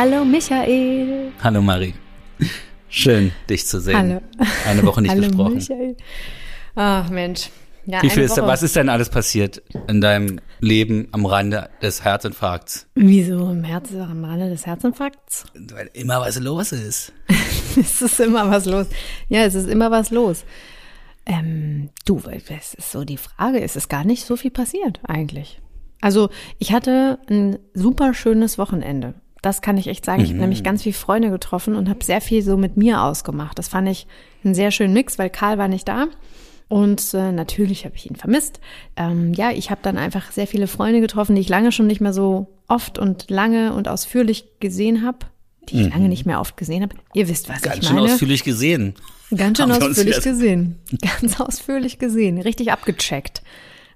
Hallo Michael. Hallo Marie. Schön, dich zu sehen. Hallo. Eine Woche nicht Hallo gesprochen. Michael. Ach Mensch. Ja, Wie viel ist, Woche. was ist denn alles passiert in deinem Leben am Rande des Herzinfarkts? Wieso im Herz am Rande des Herzinfarkts? Weil immer was los ist. es ist immer was los. Ja, es ist immer was los. Ähm, du, es ist so die Frage, es ist gar nicht so viel passiert eigentlich. Also ich hatte ein super schönes Wochenende. Das kann ich echt sagen. Ich habe nämlich ganz viele Freunde getroffen und habe sehr viel so mit mir ausgemacht. Das fand ich einen sehr schönen Mix, weil Karl war nicht da. Und äh, natürlich habe ich ihn vermisst. Ähm, ja, ich habe dann einfach sehr viele Freunde getroffen, die ich lange schon nicht mehr so oft und lange und ausführlich gesehen habe. Die ich lange nicht mehr oft gesehen habe. Ihr wisst, was Ganz ich schön meine. ausführlich gesehen. Ganz schön ausführlich gesehen. Ganz ausführlich gesehen. Richtig abgecheckt.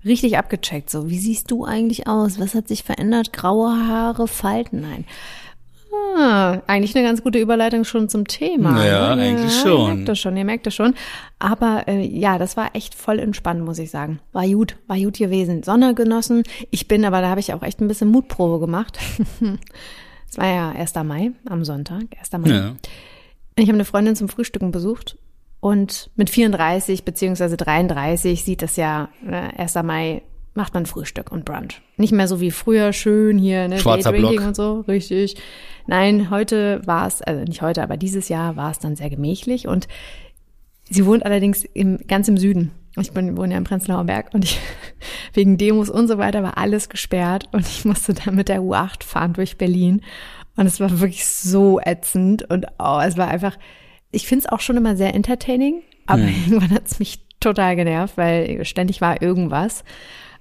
Richtig abgecheckt. So, wie siehst du eigentlich aus? Was hat sich verändert? Graue Haare, Falten? Nein. Ah, eigentlich eine ganz gute Überleitung schon zum Thema. Ja, ne? eigentlich Ihr schon. merkt das schon, ihr merkt das schon. Aber äh, ja, das war echt voll entspannt, muss ich sagen. War gut, war gut gewesen. Sonne genossen. Ich bin, aber da habe ich auch echt ein bisschen Mutprobe gemacht. Es war ja 1. Mai, am Sonntag, 1. Mai. Ja. Ich habe eine Freundin zum Frühstücken besucht und mit 34 beziehungsweise 33 sieht das ja, ne, 1. Mai macht man Frühstück und Brunch. Nicht mehr so wie früher, schön hier, ne, Schwarzer Daydrinking Block. und so, richtig. Nein, heute war es, also nicht heute, aber dieses Jahr war es dann sehr gemächlich und sie wohnt allerdings im, ganz im Süden. Ich bin, wohne ja im Prenzlauer Berg und ich, wegen Demos und so weiter war alles gesperrt und ich musste dann mit der U8 fahren durch Berlin. Und es war wirklich so ätzend und oh, es war einfach, ich finde es auch schon immer sehr entertaining, aber irgendwann hat es mich total genervt, weil ständig war irgendwas.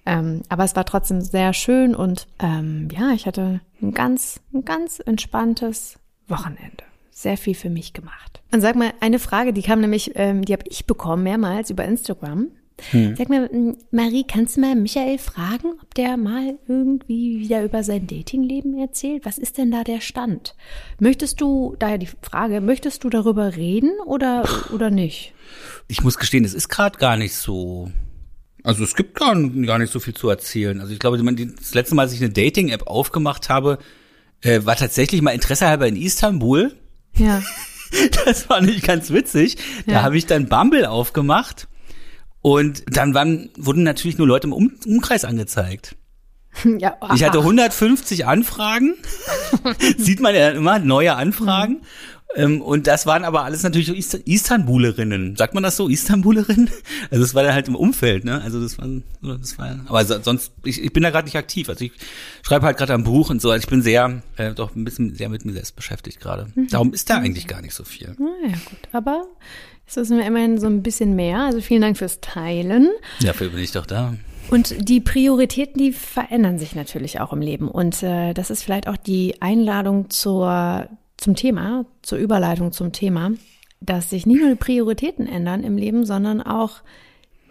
Ähm, aber es war trotzdem sehr schön und ähm, ja, ich hatte ein ganz, ein ganz entspanntes Wochenende. Sehr viel für mich gemacht. Und sag mal, eine Frage, die kam nämlich, ähm, die habe ich bekommen mehrmals über Instagram. Sag mal, Marie, kannst du mal Michael fragen, ob der mal irgendwie wieder über sein Datingleben erzählt? Was ist denn da der Stand? Möchtest du, daher die Frage, möchtest du darüber reden oder, oder nicht? Ich muss gestehen, es ist gerade gar nicht so. Also es gibt gar, gar nicht so viel zu erzählen. Also ich glaube, das letzte Mal, als ich eine Dating-App aufgemacht habe, äh, war tatsächlich mal interessehalber in Istanbul. Ja. Das war nicht ganz witzig. Da Ja. habe ich dann Bumble aufgemacht und dann waren, wurden natürlich nur Leute im um Umkreis angezeigt. ja Ich hatte ach, 150 Anfragen. Sieht man ja immer, neue Anfragen. Ähm, und das waren aber alles natürlich so Ist Istanbulerinnen. Sagt man das so? Istanbulerinnen? Also das war dann halt im Umfeld, ne? Also das war, das war aber so- sonst, ich, ich bin da gerade nicht aktiv. Also ich schreibe halt gerade am Buch und so. Also ich bin sehr, äh, doch ein bisschen sehr mit mir selbst beschäftigt gerade. Darum ist da eigentlich gar nicht so viel. ja gut, aber es ist mir immerhin so ein bisschen mehr. Also vielen Dank fürs Teilen. Dafür bin ich doch da. Und die Prioritäten, die verändern sich natürlich auch im Leben. Und äh, das ist vielleicht auch die Einladung zur, zum Thema, zur Überleitung zum Thema, dass sich nicht nur die Prioritäten ändern im Leben, sondern auch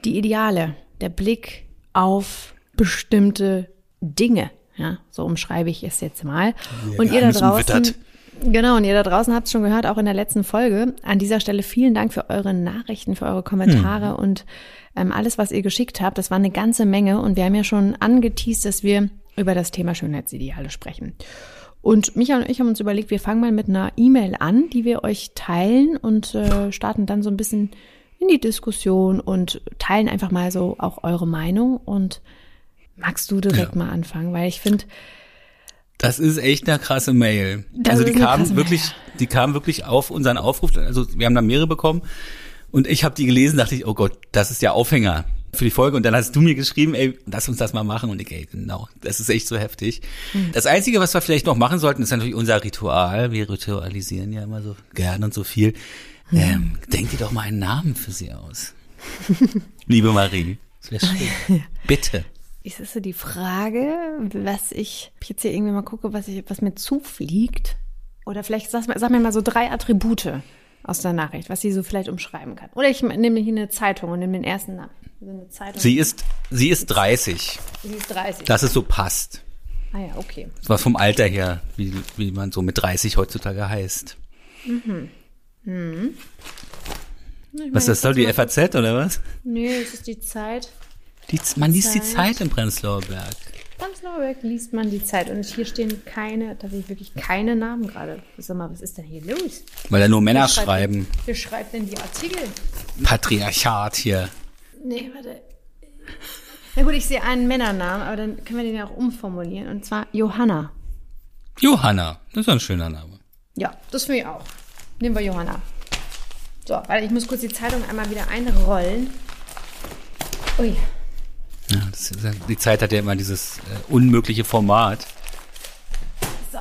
die Ideale, der Blick auf bestimmte Dinge. Ja, so umschreibe ich es jetzt mal. und ihr da draußen, umwittert. Genau, und ihr da draußen habt es schon gehört, auch in der letzten Folge. An dieser Stelle vielen Dank für eure Nachrichten, für eure Kommentare und ähm, alles, was ihr geschickt habt. Das war eine ganze Menge und wir haben ja schon angeteased, dass wir über das Thema Schönheitsideale sprechen. Und Micha und ich haben uns überlegt, wir fangen mal mit einer E-Mail an, die wir euch teilen und äh, starten dann so ein bisschen in die Diskussion und teilen einfach mal so auch eure Meinung. Und magst du direkt Ja. mal anfangen? Weil ich finde, Das ist echt eine krasse Mail. Das also die eine kam krasse wirklich, Mail, die kam wirklich auf unseren Aufruf. Also wir haben da mehrere bekommen und ich habe die gelesen, dachte ich, oh Gott, das ist ja Aufhänger für die Folge. Und dann hast du mir geschrieben, ey, lass uns das mal machen. Und ich, ey, genau, das ist echt so heftig. Hm. Das Einzige, was wir vielleicht noch machen sollten, ist natürlich unser Ritual. Wir ritualisieren ja immer so gern und so viel. Hm. Ähm, denk dir doch mal einen Namen für sie aus. Liebe Marie, das wäre schön. Bitte. Es ist so die Frage, was ich jetzt hier irgendwie mal gucke, was, ich, was mir zufliegt. Oder vielleicht sag, sag mir mal so drei Attribute aus der Nachricht, was sie so vielleicht umschreiben kann. Oder ich nehme hier eine Zeitung und nehme den ersten Namen. Also. Sie ist, sie ist 30. sie ist 30. dass es so passt. ah ja, okay. Was vom Alter her, wie, wie man so mit 30 heutzutage heißt. Was ist das soll die FAZ oder was? Nö, es ist die Zeit. Die, man liest die Zeit. Zeit im Prenzlauer Berg. Prenzlauer Berg liest man die Zeit. Und hier stehen keine, tatsächlich wirklich keine Namen gerade. Sag mal, was ist denn hier los? Weil da nur Männer Wer schreiben. denn- Wer schreibt denn die Artikel? Patriarchat hier. Nee, warte. Na gut, ich sehe einen Männernamen, aber dann können wir den ja auch umformulieren. Und zwar Johanna. Johanna. Das ist ein schöner Name. Ja, das finde ich auch. Nehmen wir Johanna. So, weil ich muss kurz die Zeitung einmal wieder einrollen. Ui. Ja, das die Zeit hat ja immer dieses äh, unmögliche Format. So.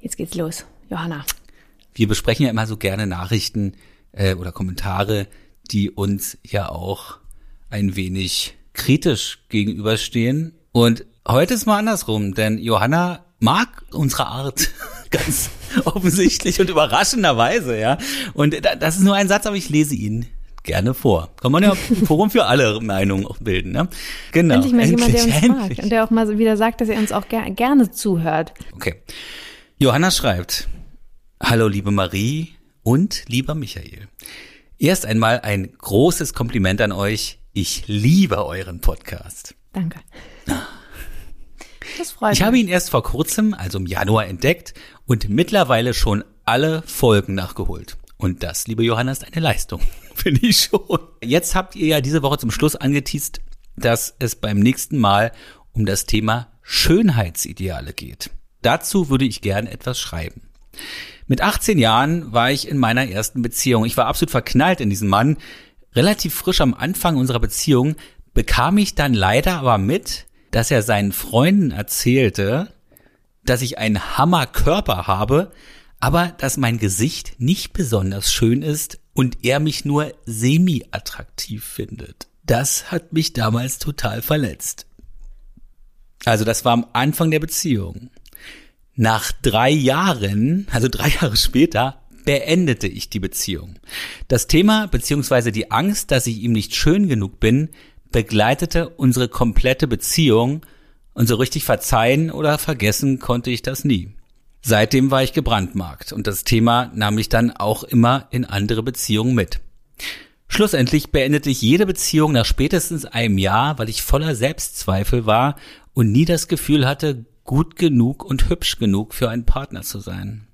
Jetzt geht's los. Johanna. Wir besprechen ja immer so gerne Nachrichten äh, oder Kommentare, die uns ja auch ein wenig kritisch gegenüberstehen. Und heute ist mal andersrum, denn Johanna mag unsere Art ganz offensichtlich und überraschenderweise, ja. Und da- das ist nur ein Satz, aber ich lese ihn gerne vor. Kann man ja Forum für alle Meinungen auch bilden, ne? Genau. Endlich mal jemand, der uns endlich. mag. Und der auch mal wieder sagt, dass er uns auch ger gerne zuhört. Okay. Johanna schreibt, Hallo liebe Marie und lieber Michael. Erst einmal ein großes Kompliment an euch. Ich liebe euren Podcast. Danke. Das freut Ich mich. habe ihn erst vor kurzem, also im Januar, entdeckt und mittlerweile schon alle Folgen nachgeholt. Und das, liebe Johanna, ist eine Leistung. Finde ich schon. Jetzt habt ihr ja diese Woche zum Schluss angeteased, dass es beim nächsten Mal um das Thema Schönheitsideale geht. Dazu würde ich gern etwas schreiben. Mit 18 Jahren war ich in meiner ersten Beziehung. Ich war absolut verknallt in diesen Mann. Relativ frisch am Anfang unserer Beziehung bekam ich dann leider aber mit, dass er seinen Freunden erzählte, dass ich einen Hammerkörper habe, aber dass mein Gesicht nicht besonders schön ist und er mich nur semi-attraktiv findet. Das hat mich damals total verletzt. Also das war am Anfang der Beziehung. Nach drei Jahren, also drei Jahre später, beendete ich die Beziehung. Das Thema beziehungsweise die Angst, dass ich ihm nicht schön genug bin, begleitete unsere komplette Beziehung und so richtig verzeihen oder vergessen konnte ich das nie. Seitdem war ich gebrandmarkt und das Thema nahm ich dann auch immer in andere Beziehungen mit. Schlussendlich beendete ich jede Beziehung nach spätestens einem Jahr, weil ich voller Selbstzweifel war und nie das Gefühl hatte, gut genug und hübsch genug für einen Partner zu sein.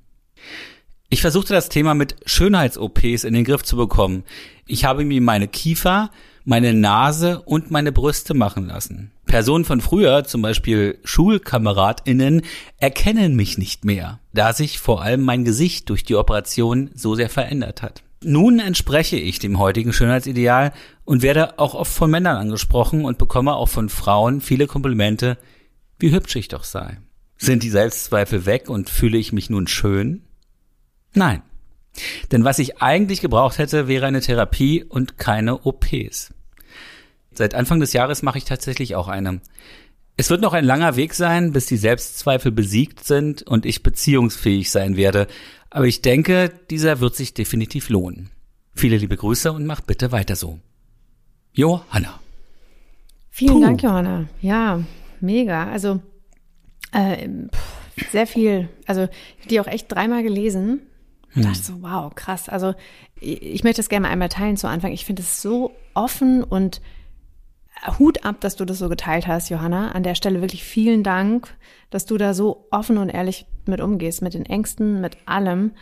Ich versuchte das Thema mit Schönheits-OPs in den Griff zu bekommen. Ich habe mir meine Kiefer, meine Nase und meine Brüste machen lassen. Personen von früher, zum Beispiel SchulkameradInnen, erkennen mich nicht mehr, da sich vor allem mein Gesicht durch die Operation so sehr verändert hat. Nun entspreche ich dem heutigen Schönheitsideal und werde auch oft von Männern angesprochen und bekomme auch von Frauen viele Komplimente, wie hübsch ich doch sei. Sind die Selbstzweifel weg und fühle ich mich nun schön? Nein. Denn was ich eigentlich gebraucht hätte, wäre eine Therapie und keine OPs. Seit Anfang des Jahres mache ich tatsächlich auch eine. Es wird noch ein langer Weg sein, bis die Selbstzweifel besiegt sind und ich beziehungsfähig sein werde. Aber ich denke, dieser wird sich definitiv lohnen. Viele liebe Grüße und macht bitte weiter so. Johanna. Vielen Puh. Dank, Johanna. Ja, mega. Also äh, pff, sehr viel. Also ich habe die auch echt dreimal gelesen. Und dachte so, wow, krass. Also ich, ich möchte das gerne mal einmal teilen zu Anfang. Ich finde es so offen und Hut ab, dass du das so geteilt hast, Johanna. An der Stelle wirklich vielen Dank, dass du da so offen und ehrlich mit umgehst, mit den Ängsten, mit allem.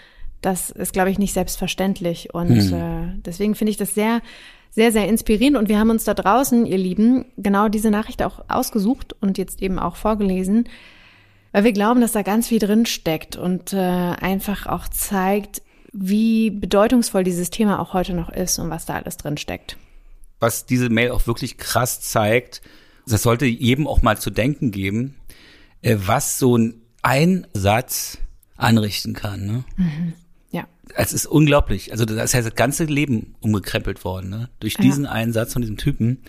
Das ist, glaube ich, nicht selbstverständlich. Und äh, deswegen finde ich das sehr, sehr, sehr inspirierend. Und wir haben uns da draußen, ihr Lieben, genau diese Nachricht auch ausgesucht und jetzt eben auch vorgelesen, weil wir glauben, dass da ganz viel drin steckt und äh, einfach auch zeigt, wie bedeutungsvoll dieses Thema auch heute noch ist und was da alles drin steckt. Was diese Mail auch wirklich krass zeigt, das sollte jedem auch mal zu denken geben, äh, was so ein Einsatz anrichten kann. Ne? Ja. Es ist unglaublich. Also das ist ja das ganze Leben umgekrempelt worden, ne? Durch diesen einen Satz von diesem Typen.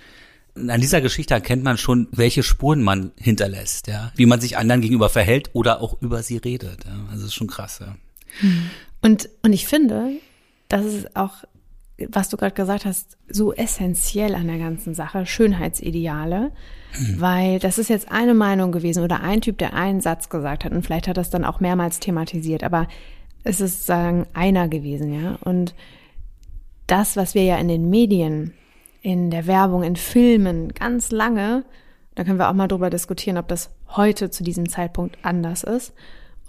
Und an dieser Geschichte erkennt man schon, welche Spuren man hinterlässt, ja. Wie man sich anderen gegenüber verhält oder auch über sie redet. Ja? Also das ist schon krass, ja. Und, und ich finde, das ist auch, was du gerade gesagt hast, so essentiell an der ganzen Sache, Schönheitsideale, weil das ist jetzt eine Meinung gewesen oder ein Typ, der einen Satz gesagt hat und vielleicht hat das dann auch mehrmals thematisiert, aber es ist sagen einer gewesen, ja. Und das, was wir ja in den Medien, in der Werbung, in Filmen ganz lange Da können wir auch mal drüber diskutieren, ob das heute zu diesem Zeitpunkt anders ist.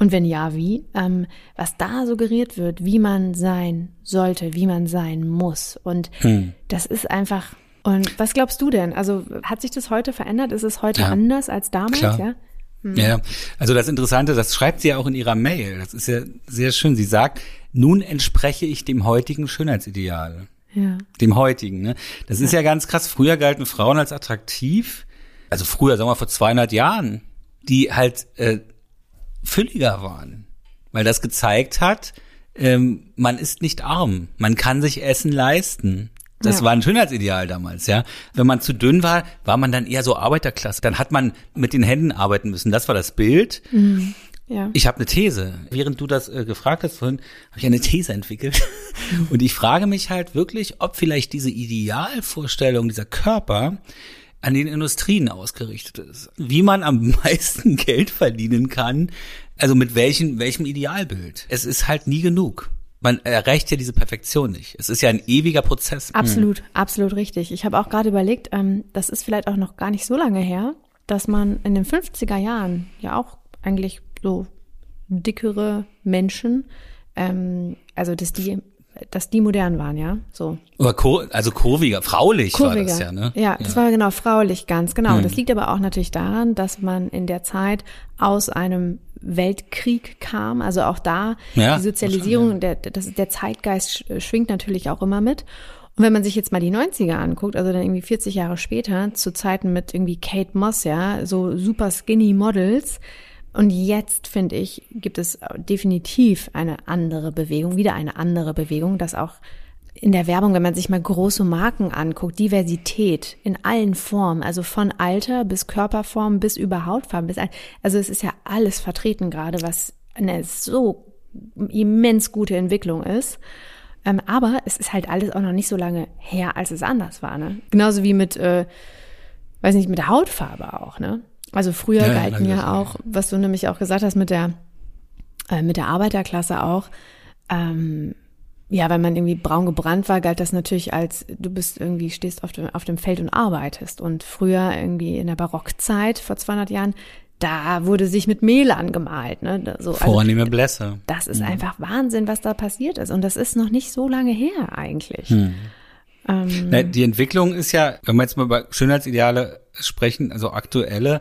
Und wenn ja, wie? Ähm, was da suggeriert wird, wie man sein sollte, wie man sein muss. Und hm. das ist einfach. Und was glaubst du denn? Also hat sich das heute verändert? Ist es heute ja. anders als damals? Klar. Ja? Hm. Ja, also das Interessante, das schreibt sie ja auch in ihrer Mail. Das ist ja sehr schön. Sie sagt, nun entspreche ich dem heutigen Schönheitsideal. Ja. Dem heutigen, ne? Das ja. ist ja ganz krass. Früher galten Frauen als attraktiv. Also früher, sagen wir mal vor 200 Jahren, die halt äh, fülliger waren. Weil das gezeigt hat, ähm, man ist nicht arm. Man kann sich Essen leisten. Das ja. war ein Schönheitsideal damals, ja. Wenn man zu dünn war, war man dann eher so Arbeiterklasse. Dann hat man mit den Händen arbeiten müssen. Das war das Bild. Mhm. Ja. Ich habe eine These. Während du das äh, gefragt hast vorhin, habe ich eine These entwickelt. Und ich frage mich halt wirklich, ob vielleicht diese Idealvorstellung, dieser Körper an den Industrien ausgerichtet ist. Wie man am meisten Geld verdienen kann, also mit welchem, welchem Idealbild. Es ist halt nie genug man erreicht ja diese Perfektion nicht. Es ist ja ein ewiger Prozess. Absolut, hm. absolut richtig. Ich habe auch gerade überlegt, ähm, das ist vielleicht auch noch gar nicht so lange her, dass man in den 50er Jahren ja auch eigentlich so dickere Menschen, ähm, also dass die dass die modern waren, ja, so. Aber kur also kurviger, fraulich kurviger. war das ja, ne? Ja, das ja. war genau fraulich, ganz genau. Hm. Das liegt aber auch natürlich daran, dass man in der Zeit aus einem Weltkrieg kam. Also auch da ja, die Sozialisierung, schon, ja. der, das, der Zeitgeist schwingt natürlich auch immer mit. Und wenn man sich jetzt mal die 90er anguckt, also dann irgendwie 40 Jahre später, zu Zeiten mit irgendwie Kate Moss, ja, so super skinny Models, und jetzt, finde ich, gibt es definitiv eine andere Bewegung, wieder eine andere Bewegung, dass auch in der Werbung, wenn man sich mal große Marken anguckt, Diversität in allen Formen, also von Alter bis Körperform bis über Hautfarben, bis, also es ist ja alles vertreten gerade, was eine so immens gute Entwicklung ist. Ähm, aber es ist halt alles auch noch nicht so lange her, als es anders war. Ne? Genauso wie mit, äh, weiß nicht, mit Hautfarbe auch. Ne? Also früher ja, galten ja auch, was du nämlich auch gesagt hast mit der äh, mit der Arbeiterklasse auch. Ähm, ja, wenn man irgendwie braun gebrannt war, galt das natürlich als du bist irgendwie stehst auf dem auf dem Feld und arbeitest. Und früher irgendwie in der Barockzeit vor 200 Jahren da wurde sich mit Mehl angemalt. Ne? So, also Vornehme Blässe. Das ist mhm. einfach Wahnsinn, was da passiert ist. Und das ist noch nicht so lange her eigentlich. Mhm. Ähm, Na, die Entwicklung ist ja, wenn wir jetzt mal über Schönheitsideale sprechen, also aktuelle,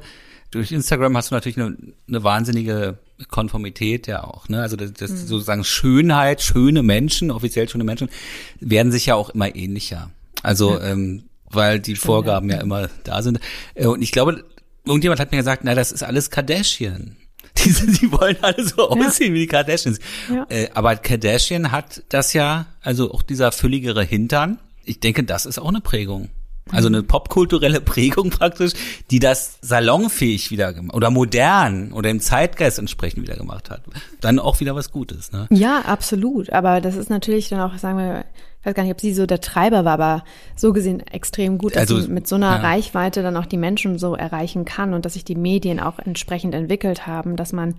durch Instagram hast du natürlich eine, eine wahnsinnige Konformität ja auch, ne? Also das, das mhm. sozusagen Schönheit, schöne Menschen, offiziell schöne Menschen, werden sich ja auch immer ähnlicher. Also ja. ähm, weil die Stimmt, Vorgaben ja. ja. immer da sind. Äh, und ich glaube, irgendjemand hat mir gesagt, na, das ist alles Kardashian. Die, die wollen alle so aussehen wie die Kardashians. Ja. Äh, aber Kardashian hat das ja, also auch dieser fülligere Hintern, ich denke, das ist auch eine Prägung. Also eine popkulturelle Prägung praktisch, die das salonfähig wieder gemacht oder modern oder im Zeitgeist entsprechend wieder gemacht hat. Dann auch wieder was Gutes, ne? Ja, absolut. Aber das ist natürlich dann auch, sagen wir, ich weiß gar nicht, ob sie so der Treiber war, aber so gesehen extrem gut, dass also, sie mit so einer ja. Reichweite dann auch die Menschen so erreichen kann und dass sich die Medien auch entsprechend entwickelt haben, dass man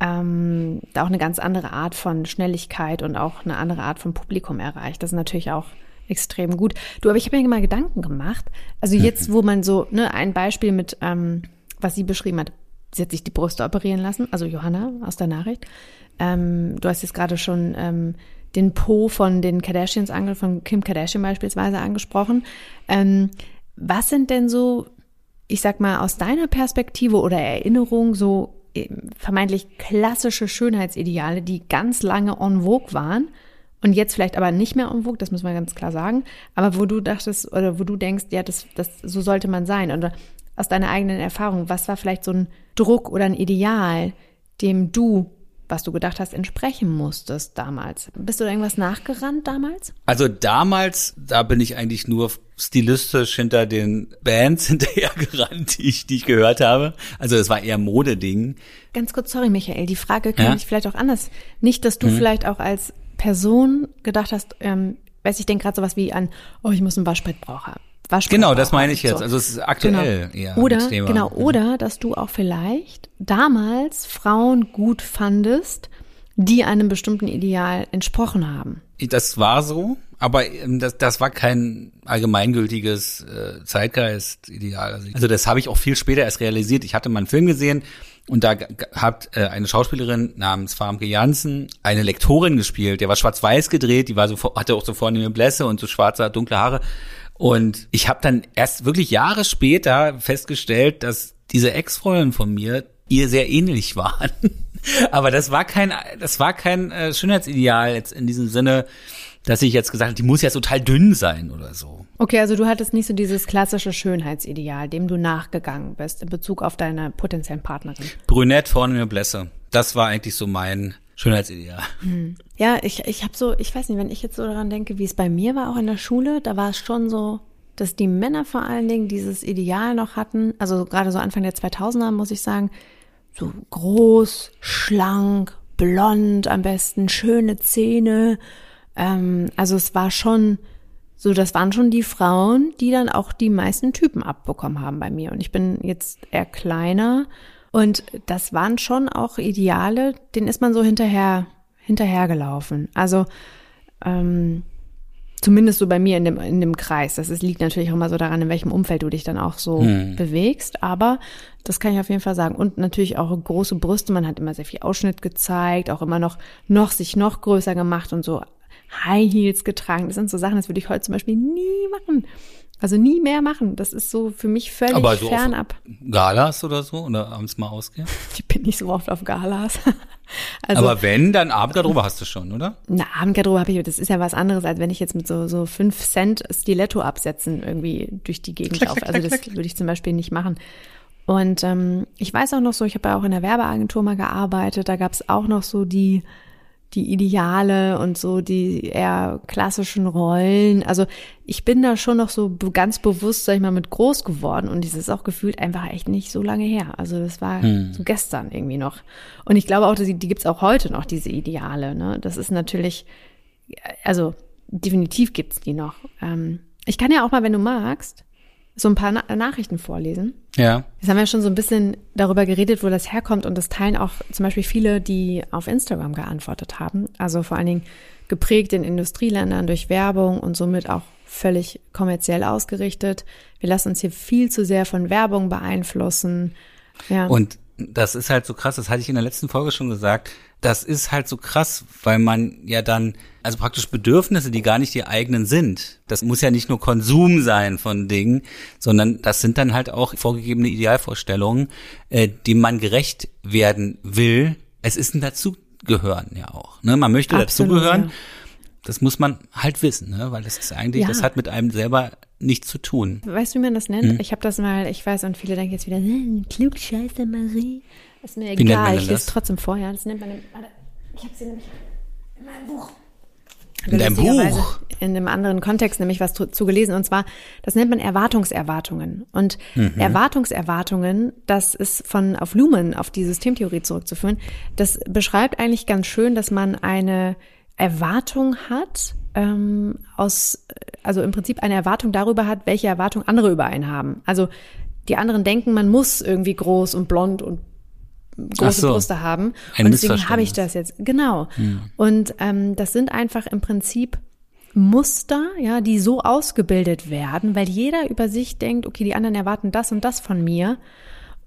ähm, da auch eine ganz andere Art von Schnelligkeit und auch eine andere Art von Publikum erreicht. Das ist natürlich auch extrem gut. Du, aber ich habe mir mal Gedanken gemacht. Also jetzt, wo man so, ne, ein Beispiel mit, ähm, was sie beschrieben hat, sie hat sich die Brüste operieren lassen, also Johanna aus der Nachricht. Ähm, du hast jetzt gerade schon ähm, den Po von den Kardashians ange von Kim Kardashian beispielsweise angesprochen. Ähm, was sind denn so, ich sag mal, aus deiner Perspektive oder Erinnerung so äh, vermeintlich klassische Schönheitsideale, die ganz lange en vogue waren und jetzt vielleicht aber nicht mehr umwog, das muss man ganz klar sagen, aber wo du dachtest oder wo du denkst, ja, das, das, so sollte man sein oder aus deiner eigenen Erfahrung, was war vielleicht so ein Druck oder ein Ideal, dem du, was du gedacht hast, entsprechen musstest damals? Bist du da irgendwas nachgerannt damals? Also damals, da bin ich eigentlich nur stilistisch hinter den Bands hinterhergerannt, die ich, die ich gehört habe. Also es war eher Modeding. Ganz kurz, sorry Michael, die Frage kann ja? ich vielleicht auch anders. Nicht, dass du mhm. vielleicht auch als Person gedacht hast, ähm, weiß ich denke gerade sowas wie an, oh, ich muss einen Waschbrett brauchen. Waschbrett genau, das meine ich jetzt. So. Also es ist aktuell genau. eher oder genau mhm. oder dass du auch vielleicht damals Frauen gut fandest, die einem bestimmten Ideal entsprochen haben. Das war so. aber ähm, das, das war kein allgemeingültiges äh, Zeitgeist-Ideal. Also, also das habe ich auch viel später erst realisiert. Ich hatte mal einen Film gesehen und da hat äh, eine Schauspielerin namens Farmke Jansen eine Lektorin gespielt. Der war schwarz-weiß gedreht, die war so hatte auch so vornehme Blässe und so schwarze, dunkle Haare. Und ich habe dann erst wirklich Jahre später festgestellt, dass diese Ex-Freundin von mir ihr sehr ähnlich waren. Aber das war kein, das war kein äh, Schönheitsideal jetzt in diesem Sinne, dass ich jetzt gesagt habe, die muss ja total dünn sein oder so. Okay, also du hattest nicht so dieses klassische Schönheitsideal, dem du nachgegangen bist in Bezug auf deine potenziellen Partnerin. Brünett vorne eine Blässe. Das war eigentlich so mein Schönheitsideal. Hm. Ja, ich, ich habe so, ich weiß nicht, wenn ich jetzt so daran denke, wie es bei mir war, auch in der Schule, da war es schon so, dass die Männer vor allen Dingen dieses Ideal noch hatten, also gerade so Anfang der 2000er, muss ich sagen, so groß, schlank, blond am besten, schöne Zähne. Ähm, also es war schon so, das waren schon die Frauen, die dann auch die meisten Typen abbekommen haben bei mir. Und ich bin jetzt eher kleiner. Und das waren schon auch Ideale, denen ist man so hinterher, hinterhergelaufen. Also, ähm, zumindest so bei mir in dem, in dem Kreis. Das ist, liegt natürlich auch immer so daran, in welchem Umfeld du dich dann auch so hm. bewegst. Aber das kann ich auf jeden Fall sagen. Und natürlich auch große Brüste. Man hat immer sehr viel Ausschnitt gezeigt, auch immer noch, noch sich noch größer gemacht und so High Heels getragen. Das sind so Sachen, das würde ich heute zum Beispiel nie machen. Also nie mehr machen. Das ist so für mich völlig Aber so fernab. Galas oder so? Oder abends mal ausgehen? Ich bin nicht so oft auf Galas. Also, Aber wenn, dann Abendgarderobe hast du schon, oder? Na, Abendgarderobe habe ich, das ist ja was anderes, als wenn ich jetzt mit so, so fünf Cent Stiletto absetzen irgendwie durch die Gegend laufe. Also das würde ich zum Beispiel nicht machen. Und ähm, ich weiß auch noch so, ich habe ja auch in der Werbeagentur mal gearbeitet, da gab es auch noch so die die Ideale und so die eher klassischen Rollen. Also ich bin da schon noch so ganz bewusst, sag ich mal, mit groß geworden und dieses auch gefühlt einfach echt nicht so lange her. Also das war hm. so gestern irgendwie noch. Und ich glaube auch, die, die gibt's auch heute noch, diese Ideale. Ne? Das ist natürlich, also definitiv gibt's die noch. Ähm, ich kann ja auch mal, wenn du magst, so ein paar Na Nachrichten vorlesen. Ja. Jetzt haben wir schon so ein bisschen darüber geredet, wo das herkommt und das teilen auch zum Beispiel viele, die auf Instagram geantwortet haben. Also vor allen Dingen geprägt in Industrieländern durch Werbung und somit auch völlig kommerziell ausgerichtet. Wir lassen uns hier viel zu sehr von Werbung beeinflussen. Ja. Und das ist halt so krass, das hatte ich in der letzten Folge schon gesagt. Das ist halt so krass, weil man ja dann, also praktisch Bedürfnisse, die gar nicht die eigenen sind. Das muss ja nicht nur Konsum sein von Dingen, sondern das sind dann halt auch vorgegebene Idealvorstellungen, äh, dem man gerecht werden will. Es ist ein Dazugehören ja auch. Ne? Man möchte Absolut, dazugehören. Ja. Das muss man halt wissen, ne? weil das ist eigentlich, ja. das hat mit einem selber nichts zu tun. Weißt du, wie man das nennt? Hm? Ich habe das mal, ich weiß, und viele denken jetzt wieder, hm, Klugscheiße Marie. Ist mir egal, ich lese trotzdem vorher. Das nennt man, warte, ich habe sie nämlich in meinem Buch. In deinem Buch? In einem anderen Kontext nämlich was zu gelesen. Und zwar, das nennt man Erwartungserwartungen. Und mhm. Erwartungserwartungen, das ist von auf Lumen, auf die Systemtheorie zurückzuführen, das beschreibt eigentlich ganz schön, dass man eine Erwartung hat, ähm, aus, also im Prinzip eine Erwartung darüber hat, welche Erwartung andere über einen haben. Also die anderen denken, man muss irgendwie groß und blond und große so. Brüste haben. Und deswegen habe ich das jetzt. Genau. Hm. Und ähm, das sind einfach im Prinzip Muster, ja, die so ausgebildet werden, weil jeder über sich denkt, okay, die anderen erwarten das und das von mir.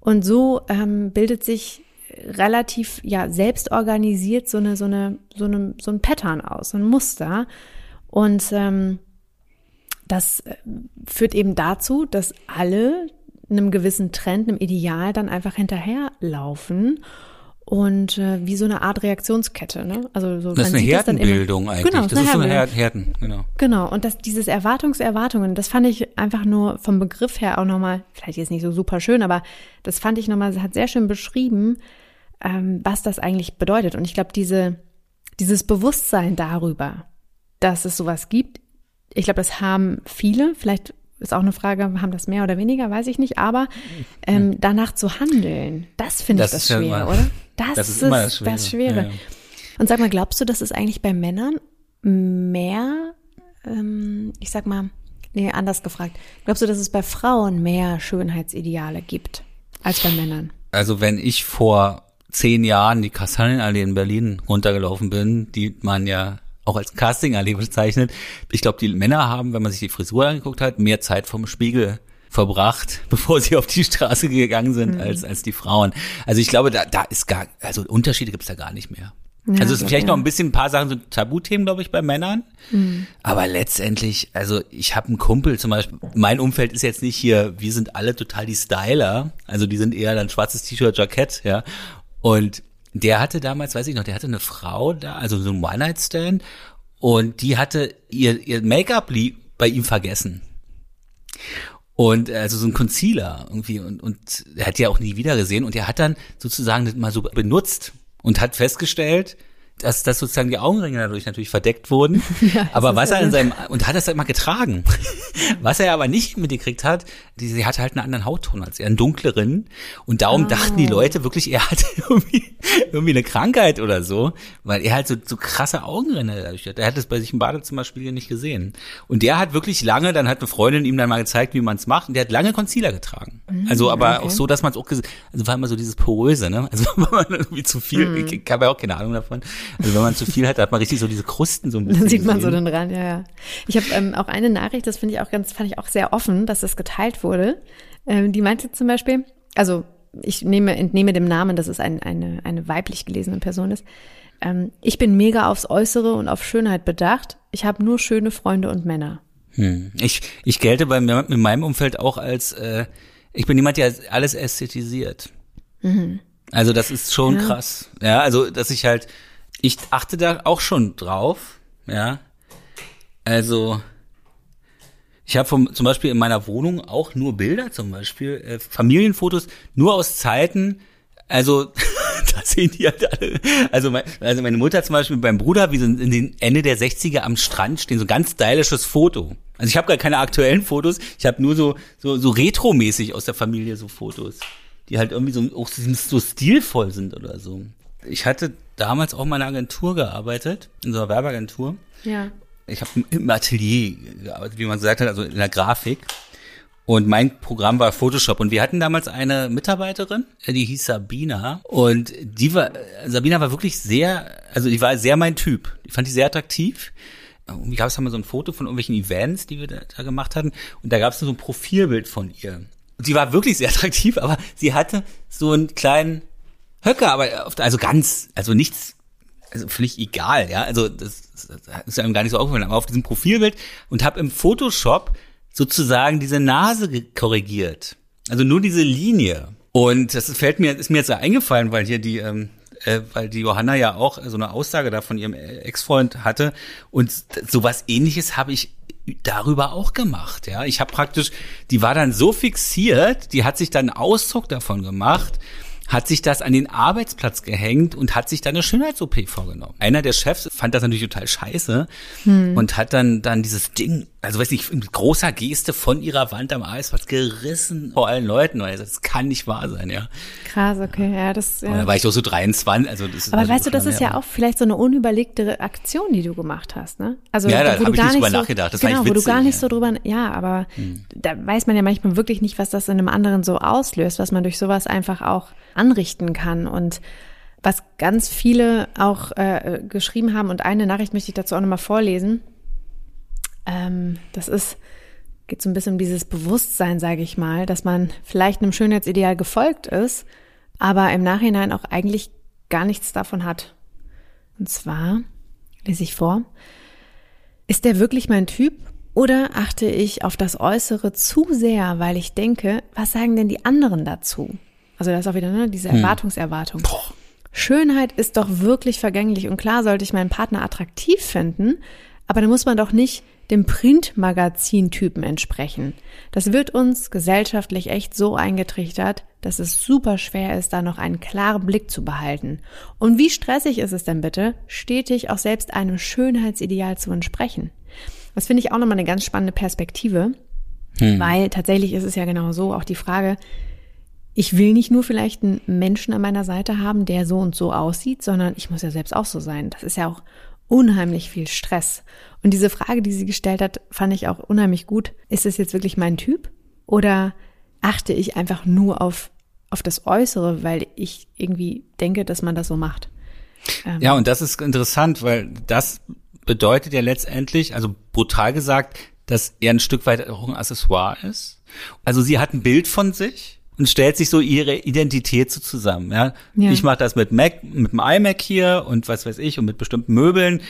Und so ähm, bildet sich relativ ja selbst organisiert so eine so eine so eine so ein Pattern aus, so ein Muster und ähm, das äh, führt eben dazu, dass alle einem gewissen Trend, einem Ideal dann einfach hinterherlaufen und äh, wie so eine Art Reaktionskette, ne? Also so das ist eine Herdenbildung eigentlich. Genau, das, ist so eine Herden, genau. Genau und das dieses Erwartungserwartungen, das fand ich einfach nur vom Begriff her auch nochmal, vielleicht jetzt nicht so super schön, aber das fand ich nochmal, hat sehr schön beschrieben, ähm, was das eigentlich bedeutet. Und ich glaube, diese dieses Bewusstsein darüber, dass es sowas gibt, ich glaube, das haben viele, vielleicht ist auch eine Frage, haben das mehr oder weniger, weiß ich nicht, aber ähm, danach zu handeln, das finde ich das Schwere, immer, oder? Das, das ist, immer das Schwere. Das Schwere. Ja, ja. Und sag mal, glaubst du, dass es eigentlich bei Männern mehr, ähm, ich sag mal, nee, anders gefragt, glaubst du, dass es bei Frauen mehr Schönheitsideale gibt als bei Männern? Also wenn ich vor zehn Jahren die Kastanienallee in Berlin runtergelaufen bin, die man ja auch als Casting-Allee bezeichnet. Ich glaube, die Männer haben, wenn man sich die Frisur angeguckt hat, mehr Zeit vom Spiegel verbracht, bevor sie auf die Straße gegangen sind, mhm. als, als die Frauen. Also ich glaube, da, da ist gar, also Unterschiede gibt's da gar nicht mehr. Ja, also es ist vielleicht ja. noch ein bisschen ein paar Sachen, so Tabuthemen, glaube ich, bei Männern. Mhm. Aber letztendlich, also ich habe einen Kumpel zum Beispiel, mein Umfeld ist jetzt nicht hier, wir sind alle total die Styler. Also die sind eher dann schwarzes T-Shirt, Jackett, ja. Und der hatte damals, weiß ich noch, der hatte eine Frau da, also so ein One-Night-Stand. Und die hatte ihr, ihr Make-up bei ihm vergessen. Und also so ein Concealer irgendwie und, und er hat ja auch nie wieder gesehen und er hat dann sozusagen das mal so benutzt und hat festgestellt, dass, dass sozusagen die Augenringe dadurch natürlich verdeckt wurden. Ja, aber was er in seinem, und hat das halt mal getragen. was er aber nicht mitgekriegt hat, die, sie hatte halt einen anderen Hautton als er, einen dunkleren. Und darum oh. dachten die Leute wirklich, er hatte irgendwie, irgendwie eine Krankheit oder so, weil er halt so, so krasse Augenringe dadurch hat. Er hat es bei sich im Badezimmerspiegel nicht gesehen. Und der hat wirklich lange, dann hat eine Freundin ihm dann mal gezeigt, wie man es macht, und der hat lange Concealer getragen. Mhm, also aber okay. auch so, dass man es auch, also war immer so dieses poröse, ne? Also wenn man irgendwie zu viel, mhm. ich, ich habe ja auch keine Ahnung davon, also wenn man zu viel hat, hat man richtig so diese Krusten so ein bisschen. Dann sieht man gesehen. so den Rand, ja, ja. Ich habe ähm, auch eine Nachricht, das finde ich auch ganz, fand ich auch sehr offen, dass das geteilt wurde. Ähm, die meinte zum Beispiel, also ich nehme, entnehme dem Namen, dass es ein, eine, eine weiblich gelesene Person ist. Ähm, ich bin mega aufs Äußere und auf Schönheit bedacht. Ich habe nur schöne Freunde und Männer. Hm. Ich, ich gelte bei mir, in meinem Umfeld auch als, äh, ich bin jemand, der alles ästhetisiert. Mhm. Also das ist schon ja. krass. Ja, also dass ich halt ich achte da auch schon drauf, ja. Also, ich habe zum Beispiel in meiner Wohnung auch nur Bilder, zum Beispiel äh, Familienfotos, nur aus Zeiten, also da sehen die halt alle. Also, mein, also meine Mutter zum Beispiel beim Bruder, wie so in den Ende der 60er am Strand stehen, so ganz stylisches Foto. Also ich habe gar keine aktuellen Fotos, ich habe nur so, so, so retromäßig aus der Familie so Fotos, die halt irgendwie so, auch so stilvoll sind oder so. Ich hatte damals auch mal in einer Agentur gearbeitet, in so einer Werbeagentur. Ja. Ich habe im Atelier gearbeitet, wie man gesagt hat, also in der Grafik. Und mein Programm war Photoshop. Und wir hatten damals eine Mitarbeiterin, die hieß Sabina. Und die war, Sabina war wirklich sehr, also die war sehr mein Typ. Ich fand die sehr attraktiv. Und gab es mal so ein Foto von irgendwelchen Events, die wir da, da gemacht hatten. Und da gab es so ein Profilbild von ihr. Und sie war wirklich sehr attraktiv, aber sie hatte so einen kleinen Höcker, aber also ganz, also nichts, also völlig egal, ja. Also das, das ist einem gar nicht so aufgefallen. Aber auf diesem Profilbild und habe im Photoshop sozusagen diese Nase korrigiert. Also nur diese Linie. Und das fällt mir, ist mir jetzt eingefallen, weil hier die, ähm, äh, weil die Johanna ja auch so eine Aussage da von ihrem Ex-Freund hatte. Und sowas ähnliches habe ich darüber auch gemacht, ja. Ich habe praktisch, die war dann so fixiert, die hat sich dann einen Auszug davon gemacht hat sich das an den Arbeitsplatz gehängt und hat sich dann eine Schönheits-OP vorgenommen. Einer der Chefs fand das natürlich total scheiße hm. und hat dann, dann dieses Ding, also weiß nicht, mit großer Geste von ihrer Wand am Arbeitsplatz gerissen vor allen Leuten, weil das kann nicht wahr sein, ja. Krass, okay, ja, das, ja. Und da war ich doch so 23, also das ist Aber also weißt du, das ist ja auch vielleicht so eine unüberlegte Aktion, die du gemacht hast, ne? Also, ja, da habe ich nicht drüber so, nachgedacht, das genau, war witzig, wo du gar nicht ja. so drüber, ja, aber hm. da weiß man ja manchmal wirklich nicht, was das in einem anderen so auslöst, was man durch sowas einfach auch anrichten kann. Und was ganz viele auch äh, geschrieben haben, und eine Nachricht möchte ich dazu auch nochmal vorlesen. Ähm, das ist, geht so ein bisschen um dieses Bewusstsein, sage ich mal, dass man vielleicht einem Schönheitsideal gefolgt ist, aber im Nachhinein auch eigentlich gar nichts davon hat. Und zwar, lese ich vor, ist der wirklich mein Typ oder achte ich auf das Äußere zu sehr, weil ich denke, was sagen denn die anderen dazu? Also das ist auch wieder ne, diese hm. Erwartungserwartung. Boah. Schönheit ist doch wirklich vergänglich und klar sollte ich meinen Partner attraktiv finden, aber da muss man doch nicht dem Printmagazin-Typen entsprechen. Das wird uns gesellschaftlich echt so eingetrichtert, dass es super schwer ist, da noch einen klaren Blick zu behalten. Und wie stressig ist es denn bitte, stetig auch selbst einem Schönheitsideal zu entsprechen? Das finde ich auch nochmal eine ganz spannende Perspektive, hm. weil tatsächlich ist es ja genau so, auch die Frage, ich will nicht nur vielleicht einen Menschen an meiner Seite haben, der so und so aussieht, sondern ich muss ja selbst auch so sein. Das ist ja auch unheimlich viel Stress. Und diese Frage, die sie gestellt hat, fand ich auch unheimlich gut. Ist es jetzt wirklich mein Typ? Oder achte ich einfach nur auf, auf das Äußere, weil ich irgendwie denke, dass man das so macht? Ähm. Ja, und das ist interessant, weil das bedeutet ja letztendlich, also brutal gesagt, dass er ein Stück weit auch ein Accessoire ist. Also sie hat ein Bild von sich und stellt sich so ihre Identität so zusammen. Ja? ja. Ich mache das mit Mac, mit dem iMac hier und was weiß ich und mit bestimmten Möbeln.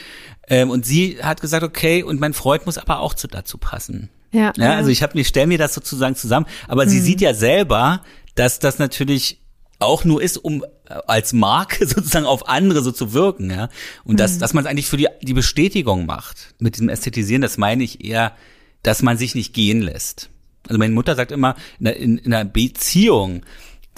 Ähm, und sie hat gesagt, okay, und mein Freund muss aber auch zu, dazu passen. Ja, ja, also ich habe, ich stelle mir das sozusagen zusammen, aber mhm. sie sieht ja selber, dass das natürlich auch nur ist, um äh, als Marke sozusagen auf andere so zu wirken, ja. Und mhm. dass, dass man es eigentlich für die, die Bestätigung macht. Mit diesem Ästhetisieren, das meine ich eher, dass man sich nicht gehen lässt. Also meine Mutter sagt immer, in, in, in einer Beziehung,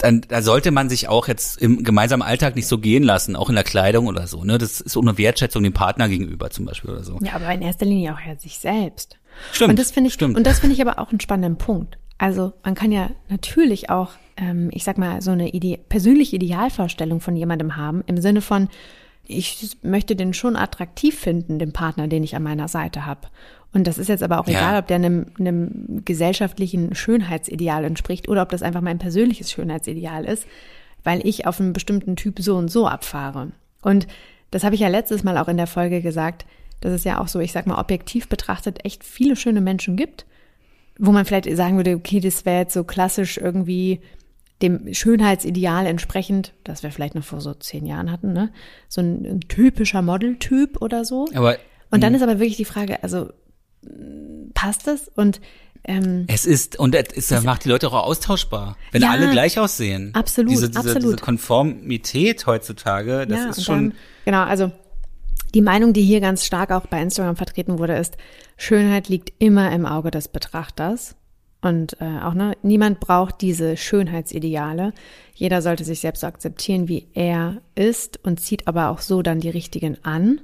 dann, da sollte man sich auch jetzt im gemeinsamen Alltag nicht so gehen lassen, auch in der Kleidung oder so. Ne? Das ist so eine Wertschätzung dem Partner gegenüber zum Beispiel oder so. Ja, aber in erster Linie auch ja sich selbst. Stimmt. Und das finde ich, stimmt. und das finde ich aber auch einen spannenden Punkt. Also man kann ja natürlich auch, ähm, ich sag mal, so eine Ide persönliche Idealvorstellung von jemandem haben, im Sinne von, ich möchte den schon attraktiv finden, den Partner, den ich an meiner Seite habe. Und das ist jetzt aber auch ja. egal, ob der einem, einem gesellschaftlichen Schönheitsideal entspricht oder ob das einfach mein persönliches Schönheitsideal ist, weil ich auf einen bestimmten Typ so und so abfahre. Und das habe ich ja letztes Mal auch in der Folge gesagt, dass es ja auch so, ich sag mal, objektiv betrachtet echt viele schöne Menschen gibt wo man vielleicht sagen würde, okay, das wäre jetzt so klassisch irgendwie dem Schönheitsideal entsprechend, das wir vielleicht noch vor so zehn Jahren hatten, ne? So ein, ein typischer Modeltyp oder so. Aber, und dann ist aber wirklich die Frage, also passt das? Und ähm, es ist, und es, es macht die Leute auch austauschbar, wenn ja, alle gleich aussehen. Absolut, diese, diese, absolut. Diese Konformität heutzutage, das ja, ist schon. Dann, genau, also die Meinung, die hier ganz stark auch bei Instagram vertreten wurde, ist, Schönheit liegt immer im Auge des Betrachters. Und äh, auch ne, niemand braucht diese Schönheitsideale. Jeder sollte sich selbst so akzeptieren, wie er ist und zieht aber auch so dann die richtigen an.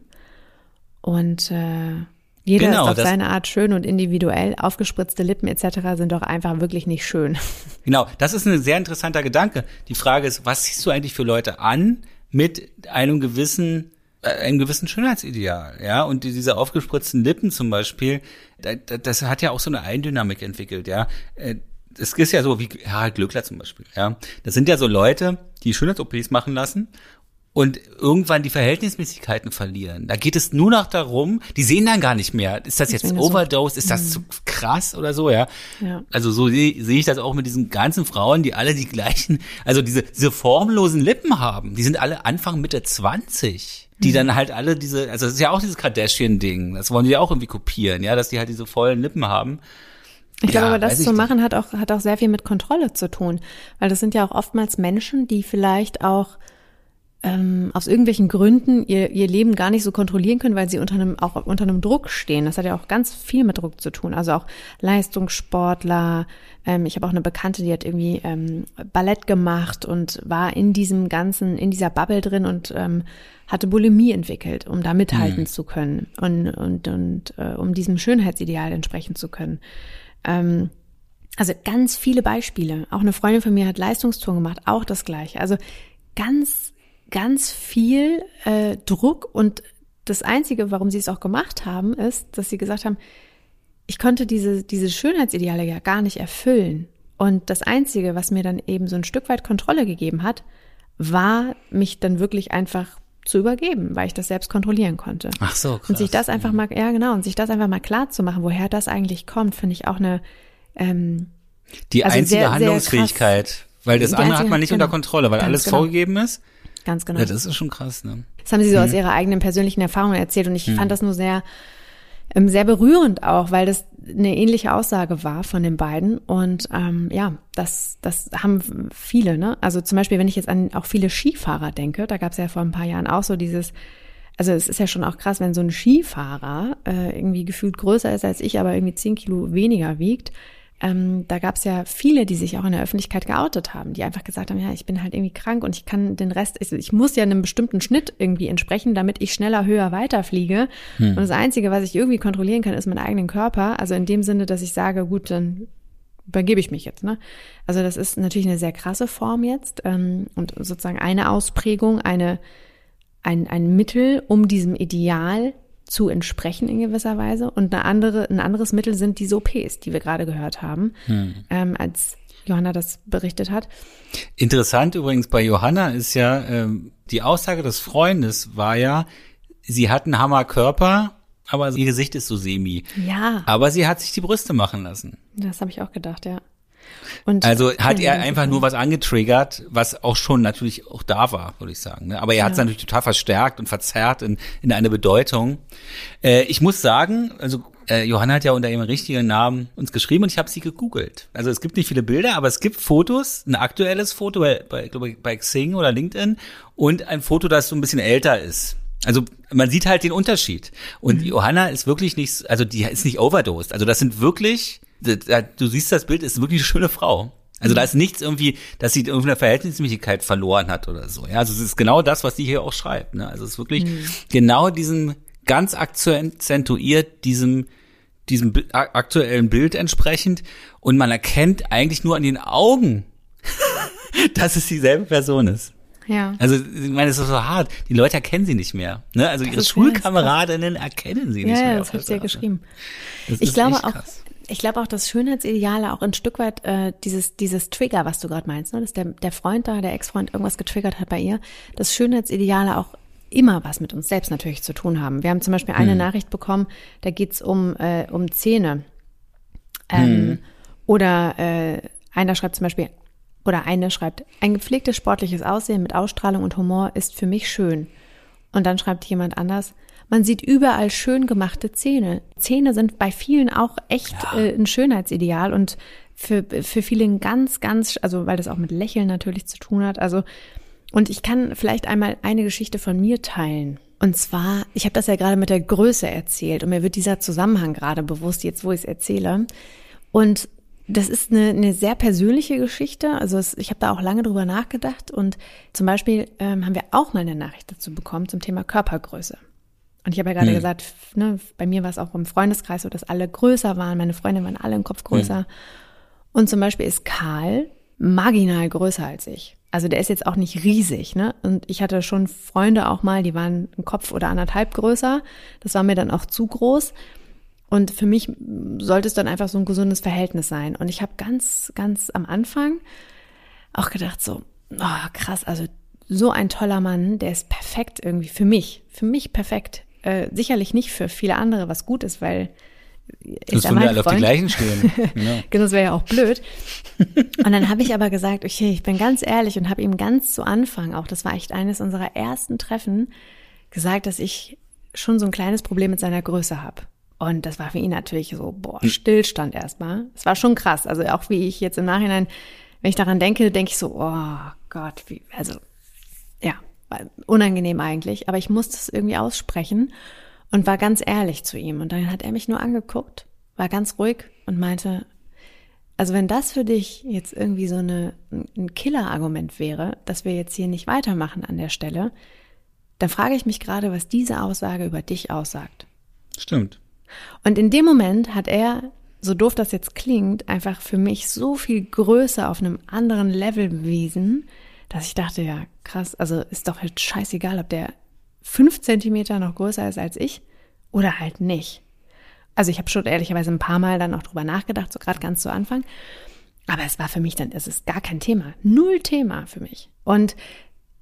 Und äh, jeder genau, ist auf seine Art schön und individuell. Aufgespritzte Lippen etc. sind doch einfach wirklich nicht schön. Genau, das ist ein sehr interessanter Gedanke. Die Frage ist, was siehst du eigentlich für Leute an mit einem gewissen äh, einem gewissen Schönheitsideal, ja, und diese aufgespritzten Lippen zum Beispiel, das hat ja auch so eine Eigendynamik entwickelt, ja. Äh, es ist ja so wie Harald Glückler zum Beispiel, ja. Das sind ja so Leute, die Schönheits-OPs machen lassen und irgendwann die Verhältnismäßigkeiten verlieren. Da geht es nur noch darum, die sehen dann gar nicht mehr, ist das, das jetzt Overdose, so. ist das mhm. zu krass oder so, ja. ja. Also so sehe seh ich das auch mit diesen ganzen Frauen, die alle die gleichen, also diese, diese formlosen Lippen haben, die sind alle Anfang Mitte 20 die mhm. dann halt alle diese, also das ist ja auch dieses Kardashian-Ding, das wollen die ja auch irgendwie kopieren, ja, dass die halt diese vollen Lippen haben. Ich glaube ja, aber, das zu machen hat auch, hat auch sehr viel mit Kontrolle zu tun, weil das sind ja auch oftmals Menschen, die vielleicht auch ähm, aus irgendwelchen Gründen ihr, ihr Leben gar nicht so kontrollieren können, weil sie unter einem, auch unter einem Druck stehen. Das hat ja auch ganz viel mit Druck zu tun. Also auch Leistungssportler. Ähm, ich habe auch eine Bekannte, die hat irgendwie ähm, Ballett gemacht und war in diesem ganzen, in dieser Bubble drin und ähm, hatte Bulimie entwickelt, um da mithalten mhm. zu können und, und, und äh, um diesem Schönheitsideal entsprechen zu können. Ähm, also ganz viele Beispiele. Auch eine Freundin von mir hat Leistungstouren gemacht, auch das gleiche. Also ganz ganz viel äh, Druck und das Einzige, warum sie es auch gemacht haben, ist, dass sie gesagt haben, ich konnte diese, diese Schönheitsideale ja gar nicht erfüllen. Und das Einzige, was mir dann eben so ein Stück weit Kontrolle gegeben hat, war, mich dann wirklich einfach zu übergeben, weil ich das selbst kontrollieren konnte. Ach so, krass. Und sich das einfach mal, ja genau, und sich das einfach mal klar zu machen, woher das eigentlich kommt, finde ich auch eine ähm, die also einzige sehr, Handlungsfähigkeit, sehr weil das andere hat man nicht genau, unter Kontrolle, weil alles genau. vorgegeben ist. Ganz genau. Ja, das ist schon krass, ne? Das haben sie so mhm. aus ihrer eigenen persönlichen Erfahrung erzählt und ich mhm. fand das nur sehr, ähm, sehr berührend auch, weil das eine ähnliche Aussage war von den beiden. Und ähm, ja, das, das haben viele, ne? Also zum Beispiel, wenn ich jetzt an auch viele Skifahrer denke, da gab es ja vor ein paar Jahren auch so dieses, also es ist ja schon auch krass, wenn so ein Skifahrer äh, irgendwie gefühlt größer ist als ich, aber irgendwie zehn Kilo weniger wiegt, ähm, da gab es ja viele, die sich auch in der Öffentlichkeit geoutet haben, die einfach gesagt haben, ja, ich bin halt irgendwie krank und ich kann den Rest, ich, ich muss ja einem bestimmten Schnitt irgendwie entsprechen, damit ich schneller, höher weiterfliege. Hm. Und das Einzige, was ich irgendwie kontrollieren kann, ist mein eigenen Körper. Also in dem Sinne, dass ich sage, gut, dann übergebe ich mich jetzt. Ne? Also das ist natürlich eine sehr krasse Form jetzt ähm, und sozusagen eine Ausprägung, eine ein, ein Mittel, um diesem Ideal zu entsprechen in gewisser Weise. Und eine andere, ein anderes Mittel sind diese OPs, die wir gerade gehört haben, hm. ähm, als Johanna das berichtet hat. Interessant übrigens bei Johanna ist ja, ähm, die Aussage des Freundes war ja, sie hat einen Hammerkörper aber ihr Gesicht ist so semi. Ja. Aber sie hat sich die Brüste machen lassen. Das habe ich auch gedacht, ja. Und also hat er einfach nur was angetriggert, was auch schon natürlich auch da war, würde ich sagen. Ne? Aber er hat es natürlich total verstärkt und verzerrt in, in eine Bedeutung. Äh, ich muss sagen, also äh, Johanna hat ja unter ihrem richtigen Namen uns geschrieben und ich habe sie gegoogelt. Also es gibt nicht viele Bilder, aber es gibt Fotos, ein aktuelles Foto bei, bei, glaube ich, bei Xing oder LinkedIn und ein Foto, das so ein bisschen älter ist. Also man sieht halt den Unterschied. Und mhm. Johanna ist wirklich nicht, also die ist nicht overdosed. Also das sind wirklich du siehst das Bild, ist wirklich eine schöne Frau. Also da ist nichts irgendwie, dass sie irgendeine Verhältnismäßigkeit verloren hat oder so. Ja, also es ist genau das, was sie hier auch schreibt. Ne? Also es ist wirklich mhm. genau diesem ganz akzentuiert diesem diesem aktuellen Bild entsprechend und man erkennt eigentlich nur an den Augen, dass es dieselbe Person ist. Ja. Also ich meine, es ist so hart. Die Leute erkennen sie nicht mehr. Ne? Also ihre Schulkameradinnen erkennen sie ja, nicht mehr. Ja, das hat sie ja geschrieben. ich glaube auch, ich glaube auch, dass Schönheitsideale auch ein Stück weit äh, dieses dieses Trigger, was du gerade meinst, ne? dass der der Freund da, der Ex-Freund irgendwas getriggert hat bei ihr, dass Schönheitsideale auch immer was mit uns selbst natürlich zu tun haben. Wir haben zum Beispiel eine hm. Nachricht bekommen, da geht's um äh, um Zähne ähm, hm. oder äh, einer schreibt zum Beispiel oder eine schreibt ein gepflegtes sportliches Aussehen mit Ausstrahlung und Humor ist für mich schön. Und dann schreibt jemand anders man sieht überall schön gemachte Zähne. Zähne sind bei vielen auch echt ja. äh, ein Schönheitsideal und für, für viele ein ganz, ganz, also weil das auch mit Lächeln natürlich zu tun hat. Also, und ich kann vielleicht einmal eine Geschichte von mir teilen. Und zwar, ich habe das ja gerade mit der Größe erzählt und mir wird dieser Zusammenhang gerade bewusst, jetzt wo ich es erzähle. Und das ist eine, eine sehr persönliche Geschichte. Also es, ich habe da auch lange drüber nachgedacht und zum Beispiel ähm, haben wir auch mal eine Nachricht dazu bekommen zum Thema Körpergröße. Und ich habe ja gerade hm. gesagt, ne, bei mir war es auch im Freundeskreis so, dass alle größer waren. Meine Freunde waren alle im Kopf größer. Hm. Und zum Beispiel ist Karl marginal größer als ich. Also der ist jetzt auch nicht riesig, ne? Und ich hatte schon Freunde auch mal, die waren ein Kopf oder anderthalb größer. Das war mir dann auch zu groß. Und für mich sollte es dann einfach so ein gesundes Verhältnis sein. Und ich habe ganz, ganz am Anfang auch gedacht so, oh, krass, also so ein toller Mann, der ist perfekt irgendwie für mich, für mich perfekt. Äh, sicherlich nicht für viele andere was gut ist, weil ist ja mein alle auf die gleichen stehen. Ja. genau, das wäre ja auch blöd. Und dann habe ich aber gesagt, okay, ich bin ganz ehrlich und habe ihm ganz zu Anfang, auch das war echt eines unserer ersten Treffen, gesagt, dass ich schon so ein kleines Problem mit seiner Größe habe. Und das war für ihn natürlich so, boah, hm. Stillstand erstmal. Es war schon krass. Also auch wie ich jetzt im Nachhinein, wenn ich daran denke, denke ich so, oh Gott, wie, also unangenehm eigentlich, aber ich musste es irgendwie aussprechen und war ganz ehrlich zu ihm. Und dann hat er mich nur angeguckt, war ganz ruhig und meinte, also wenn das für dich jetzt irgendwie so eine, ein Killer-Argument wäre, dass wir jetzt hier nicht weitermachen an der Stelle, dann frage ich mich gerade, was diese Aussage über dich aussagt. Stimmt. Und in dem Moment hat er, so doof das jetzt klingt, einfach für mich so viel größer auf einem anderen Level bewiesen, dass ich dachte, ja, krass, also ist doch halt scheißegal, ob der fünf Zentimeter noch größer ist als ich oder halt nicht. Also ich habe schon ehrlicherweise ein paar Mal dann auch drüber nachgedacht, so gerade ganz zu Anfang. Aber es war für mich dann, es ist gar kein Thema. Null Thema für mich. Und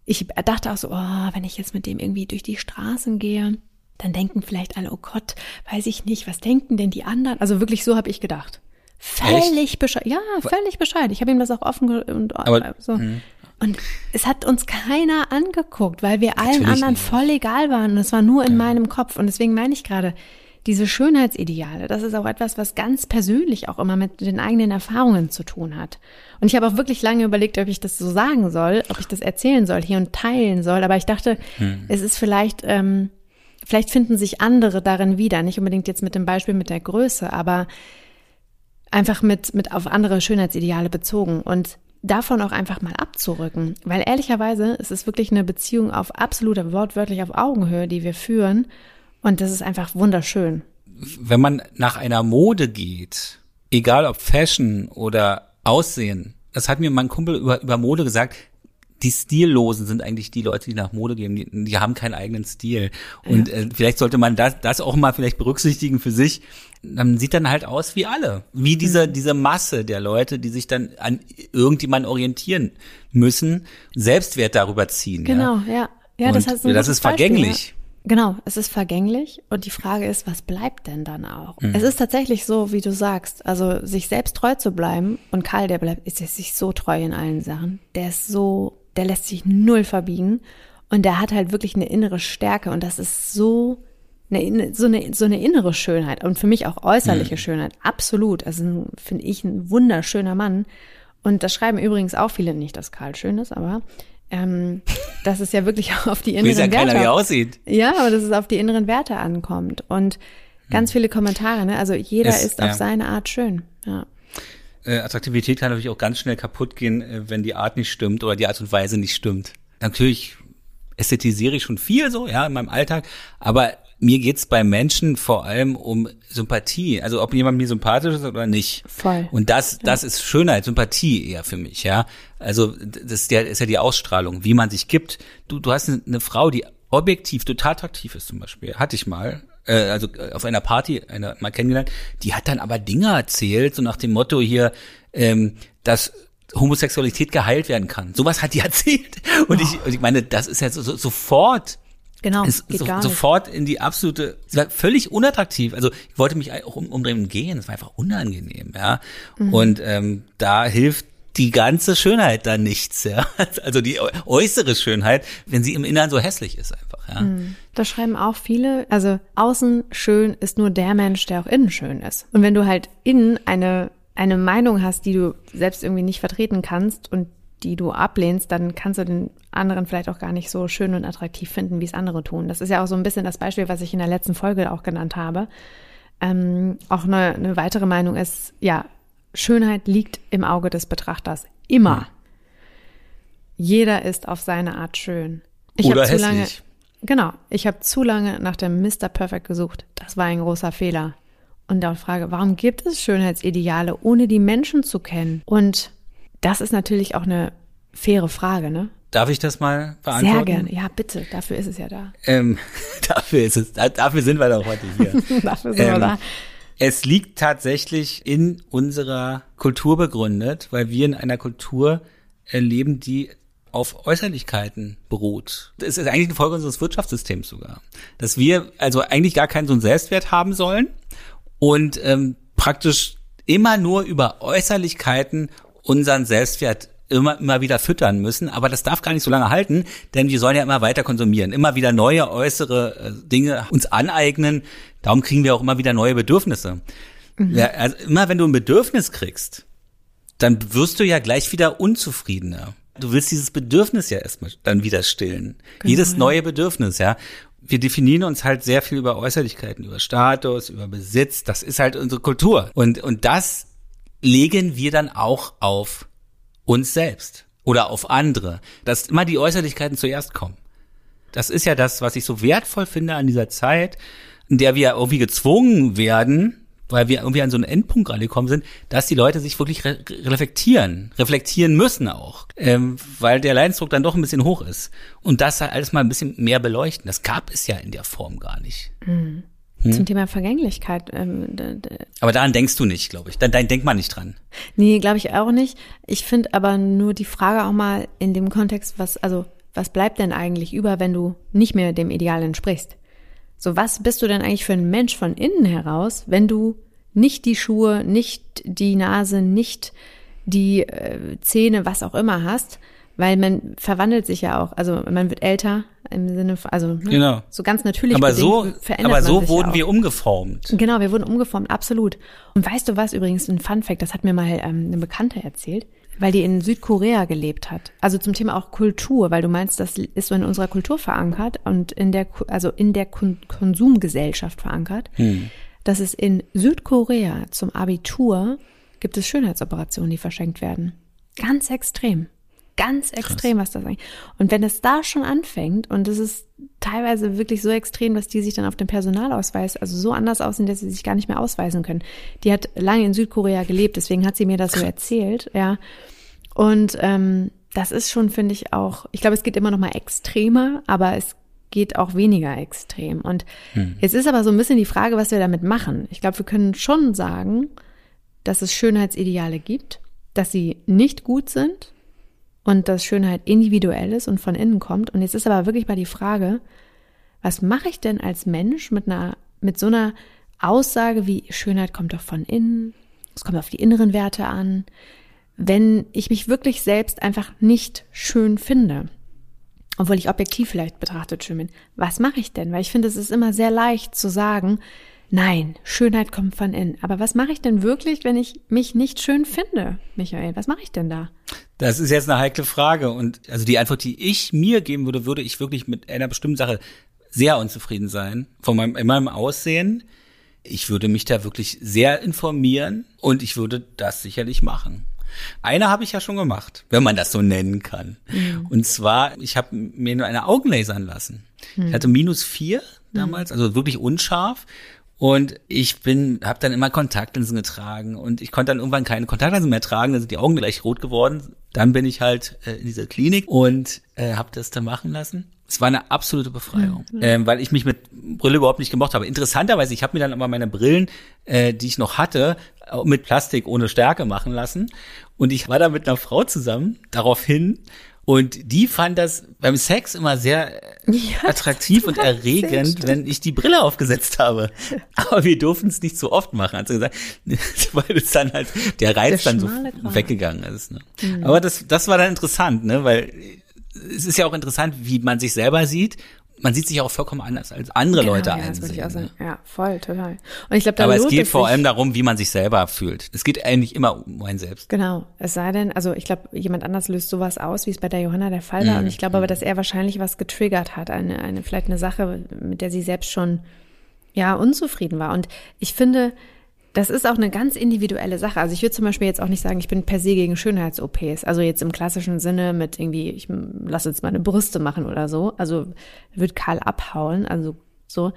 ich dachte auch so, oh, wenn ich jetzt mit dem irgendwie durch die Straßen gehe, dann denken vielleicht alle, oh Gott, weiß ich nicht, was denken denn die anderen? Also wirklich so habe ich gedacht. Völlig bescheid. Ja, völlig bescheid. Ich habe ihm das auch offen und Aber, so. Mh. Und es hat uns keiner angeguckt, weil wir allen Natürlich anderen nicht. voll egal waren. Und es war nur in ja. meinem Kopf. Und deswegen meine ich gerade, diese Schönheitsideale, das ist auch etwas, was ganz persönlich auch immer mit den eigenen Erfahrungen zu tun hat. Und ich habe auch wirklich lange überlegt, ob ich das so sagen soll, ob ich das erzählen soll hier und teilen soll. Aber ich dachte, hm. es ist vielleicht, ähm, vielleicht finden sich andere darin wieder. Nicht unbedingt jetzt mit dem Beispiel mit der Größe, aber einfach mit, mit auf andere Schönheitsideale bezogen. Und davon auch einfach mal abzurücken. Weil ehrlicherweise ist es wirklich eine Beziehung auf absoluter, wortwörtlich auf Augenhöhe, die wir führen. Und das ist einfach wunderschön. Wenn man nach einer Mode geht, egal ob Fashion oder Aussehen, das hat mir mein Kumpel über, über Mode gesagt, die Stillosen sind eigentlich die Leute, die nach Mode gehen. Die, die haben keinen eigenen Stil. Und ja. äh, vielleicht sollte man das, das auch mal vielleicht berücksichtigen für sich. Dann sieht dann halt aus wie alle. Wie diese, mhm. diese Masse der Leute, die sich dann an irgendjemanden orientieren müssen, Selbstwert darüber ziehen. Genau, ja. Ja, ja das, heißt, das ist vergänglich. Genau, es ist vergänglich und die Frage ist, was bleibt denn dann auch? Mhm. Es ist tatsächlich so, wie du sagst, also sich selbst treu zu bleiben und Karl, der bleibt, ist sich so treu in allen Sachen. Der ist so, der lässt sich null verbiegen und der hat halt wirklich eine innere Stärke und das ist so eine, so eine, so eine innere Schönheit und für mich auch äußerliche mhm. Schönheit. Absolut. Also finde ich ein wunderschöner Mann. Und das schreiben übrigens auch viele nicht, dass Karl schön ist, aber ähm, dass es ja wirklich auch auf die inneren Werte. Keiner, wie aussieht. Ja, aber dass es auf die inneren Werte ankommt. Und ganz hm. viele Kommentare, ne? Also jeder es, ist auf ja. seine Art schön. Ja. Äh, Attraktivität kann natürlich auch ganz schnell kaputt gehen, äh, wenn die Art nicht stimmt oder die Art und Weise nicht stimmt. Natürlich ästhetisiere ich schon viel so, ja, in meinem Alltag, aber mir geht's bei Menschen vor allem um Sympathie. Also ob jemand mir sympathisch ist oder nicht. Voll. Und das, das ist Schönheit, Sympathie eher für mich, ja. Also das ist ja, ist ja die Ausstrahlung, wie man sich gibt. Du, du hast eine Frau, die objektiv total attraktiv ist zum Beispiel. Hatte ich mal. Äh, also äh, auf einer Party eine, mal kennengelernt. Die hat dann aber Dinge erzählt, so nach dem Motto hier, ähm, dass Homosexualität geheilt werden kann. Sowas hat die erzählt. Und, oh. ich, und ich meine, das ist ja so, so, sofort Genau, ist so, sofort in die absolute, sie war völlig unattraktiv. Also ich wollte mich auch um, umdrehen gehen, es war einfach unangenehm, ja. Mhm. Und ähm, da hilft die ganze Schönheit dann nichts, ja. Also die äußere Schönheit, wenn sie im Inneren so hässlich ist einfach, ja. Mhm. Da schreiben auch viele, also außen schön ist nur der Mensch, der auch innen schön ist. Und wenn du halt innen eine eine Meinung hast, die du selbst irgendwie nicht vertreten kannst und die du ablehnst, dann kannst du den anderen vielleicht auch gar nicht so schön und attraktiv finden, wie es andere tun. Das ist ja auch so ein bisschen das Beispiel, was ich in der letzten Folge auch genannt habe. Ähm, auch eine, eine weitere Meinung ist, ja, Schönheit liegt im Auge des Betrachters. Immer. Hm. Jeder ist auf seine Art schön. Ich Oder zu lange, genau, ich habe zu lange nach dem Mr. Perfect gesucht. Das war ein großer Fehler. Und da Frage, warum gibt es Schönheitsideale, ohne die Menschen zu kennen? Und das ist natürlich auch eine faire Frage, ne? Darf ich das mal beantworten? Sehr gerne, ja, bitte. Dafür ist es ja da. Ähm, dafür ist es, dafür sind wir doch heute hier. dafür sind ähm, wir da. Es liegt tatsächlich in unserer Kultur begründet, weil wir in einer Kultur erleben, die auf Äußerlichkeiten beruht. Das ist eigentlich eine Folge unseres Wirtschaftssystems sogar. Dass wir also eigentlich gar keinen so einen Selbstwert haben sollen und ähm, praktisch immer nur über Äußerlichkeiten unseren Selbstwert immer, immer wieder füttern müssen. Aber das darf gar nicht so lange halten, denn wir sollen ja immer weiter konsumieren, immer wieder neue äußere äh, Dinge uns aneignen. Darum kriegen wir auch immer wieder neue Bedürfnisse. Mhm. Ja, also immer wenn du ein Bedürfnis kriegst, dann wirst du ja gleich wieder unzufriedener. Du willst dieses Bedürfnis ja erstmal dann wieder stillen. Genau, Jedes neue Bedürfnis, ja. Wir definieren uns halt sehr viel über Äußerlichkeiten, über Status, über Besitz. Das ist halt unsere Kultur. Und, und das legen wir dann auch auf uns selbst oder auf andere, dass immer die Äußerlichkeiten zuerst kommen. Das ist ja das, was ich so wertvoll finde an dieser Zeit, in der wir irgendwie gezwungen werden, weil wir irgendwie an so einen Endpunkt gerade gekommen sind, dass die Leute sich wirklich re reflektieren, reflektieren müssen auch, ähm, weil der Leidensdruck dann doch ein bisschen hoch ist. Und das halt alles mal ein bisschen mehr beleuchten. Das gab es ja in der Form gar nicht. Mhm. Hm. Zum Thema Vergänglichkeit. Ähm, aber daran denkst du nicht, glaube ich. Dann, dann denkt man nicht dran. Nee, glaube ich auch nicht. Ich finde aber nur die Frage auch mal in dem Kontext, was, also, was bleibt denn eigentlich über, wenn du nicht mehr dem Ideal entsprichst? So, was bist du denn eigentlich für ein Mensch von innen heraus, wenn du nicht die Schuhe, nicht die Nase, nicht die äh, Zähne, was auch immer hast, weil man verwandelt sich ja auch, also man wird älter im Sinne von, also ne, genau. so ganz natürlich aber so, verändert aber so wurden ja wir umgeformt. Genau, wir wurden umgeformt, absolut. Und weißt du was übrigens, ein Fun Fact, das hat mir mal ähm, eine Bekannte erzählt, weil die in Südkorea gelebt hat. Also zum Thema auch Kultur, weil du meinst, das ist so in unserer Kultur verankert und in der, also in der Kon Konsumgesellschaft verankert, hm. dass es in Südkorea zum Abitur gibt es Schönheitsoperationen, die verschenkt werden. Ganz extrem. Ganz extrem, Krass. was das eigentlich. Und wenn es da schon anfängt, und es ist teilweise wirklich so extrem, dass die sich dann auf dem Personalausweis, also so anders aussehen, dass sie sich gar nicht mehr ausweisen können. Die hat lange in Südkorea gelebt, deswegen hat sie mir das so erzählt, ja. Und ähm, das ist schon, finde ich, auch, ich glaube, es geht immer noch mal extremer, aber es geht auch weniger extrem. Und hm. jetzt ist aber so ein bisschen die Frage, was wir damit machen. Ich glaube, wir können schon sagen, dass es Schönheitsideale gibt, dass sie nicht gut sind, und dass Schönheit individuell ist und von innen kommt. Und jetzt ist aber wirklich mal die Frage, was mache ich denn als Mensch mit einer, mit so einer Aussage wie Schönheit kommt doch von innen, es kommt auf die inneren Werte an, wenn ich mich wirklich selbst einfach nicht schön finde, obwohl ich objektiv vielleicht betrachtet schön bin, was mache ich denn? Weil ich finde, es ist immer sehr leicht zu sagen, nein, Schönheit kommt von innen. Aber was mache ich denn wirklich, wenn ich mich nicht schön finde, Michael? Was mache ich denn da? Das ist jetzt eine heikle Frage und also die Antwort, die ich mir geben würde, würde ich wirklich mit einer bestimmten Sache sehr unzufrieden sein von meinem, in meinem Aussehen. Ich würde mich da wirklich sehr informieren und ich würde das sicherlich machen. Eine habe ich ja schon gemacht, wenn man das so nennen kann. Mhm. Und zwar, ich habe mir nur eine Augenlasern lassen. Mhm. Ich hatte minus vier damals, mhm. also wirklich unscharf. Und ich bin, habe dann immer Kontaktlinsen getragen und ich konnte dann irgendwann keine Kontaktlinsen mehr tragen, dann sind die Augen gleich rot geworden. Dann bin ich halt äh, in dieser Klinik und äh, habe das dann machen lassen. Es war eine absolute Befreiung, mhm. ähm, weil ich mich mit Brille überhaupt nicht gemocht habe. Interessanterweise, ich habe mir dann aber meine Brillen, äh, die ich noch hatte, mit Plastik ohne Stärke machen lassen. Und ich war da mit einer Frau zusammen, daraufhin. Und die fand das beim Sex immer sehr ja, attraktiv und erregend, wenn ich die Brille aufgesetzt habe. Aber wir durften es nicht so oft machen, hat sie gesagt, weil es dann halt der Reiz der dann so Grad. weggegangen ist. Ne? Mhm. Aber das, das war dann interessant, ne, weil es ist ja auch interessant, wie man sich selber sieht man sieht sich auch vollkommen anders als andere genau, Leute ja, einsehen. Das ne? Ja, voll, total. Und ich glaube, Aber es geht vor allem darum, wie man sich selber fühlt. Es geht eigentlich immer um einen selbst. Genau. Es sei denn, also ich glaube, jemand anders löst sowas aus, wie es bei der Johanna der Fall war. Mhm. Und ich glaube aber, dass er wahrscheinlich was getriggert hat, eine, eine, vielleicht eine Sache, mit der sie selbst schon, ja, unzufrieden war. Und ich finde, das ist auch eine ganz individuelle Sache. Also ich würde zum Beispiel jetzt auch nicht sagen, ich bin per se gegen Schönheits-OPs. Also jetzt im klassischen Sinne mit irgendwie, ich lasse jetzt meine Brüste machen oder so. Also wird Karl abhauen, also so,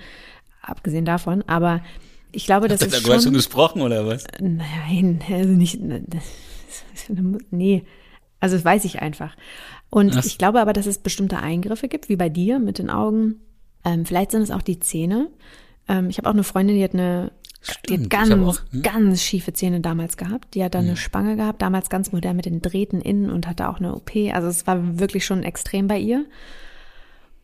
abgesehen davon. Aber ich glaube, das Hat ist schon... Hast du gesprochen oder was? Nein, also nicht, nee. Also das weiß ich einfach. Und was? ich glaube aber, dass es bestimmte Eingriffe gibt, wie bei dir mit den Augen. Ähm, vielleicht sind es auch die Zähne. Ähm, ich habe auch eine Freundin, die hat eine Stimmt, die hat ganz, auch, hm? ganz schiefe Zähne damals gehabt. Die hat dann hm. eine Spange gehabt, damals ganz modern mit den Drähten innen und hatte auch eine OP. Also es war wirklich schon extrem bei ihr.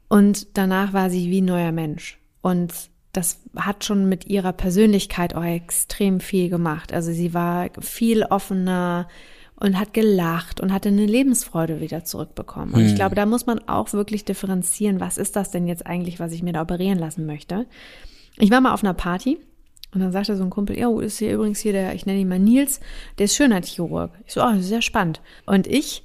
Und danach war sie wie ein neuer Mensch. Und das hat schon mit ihrer Persönlichkeit auch extrem viel gemacht. Also sie war viel offener und hat gelacht und hatte eine Lebensfreude wieder zurückbekommen. Und hm. ich glaube, da muss man auch wirklich differenzieren, was ist das denn jetzt eigentlich, was ich mir da operieren lassen möchte. Ich war mal auf einer Party und dann sagte so ein Kumpel, ja, ist hier übrigens hier der, ich nenne ihn mal Nils, der ist Schönheitschirurg. Ich so, oh, sehr spannend. Und ich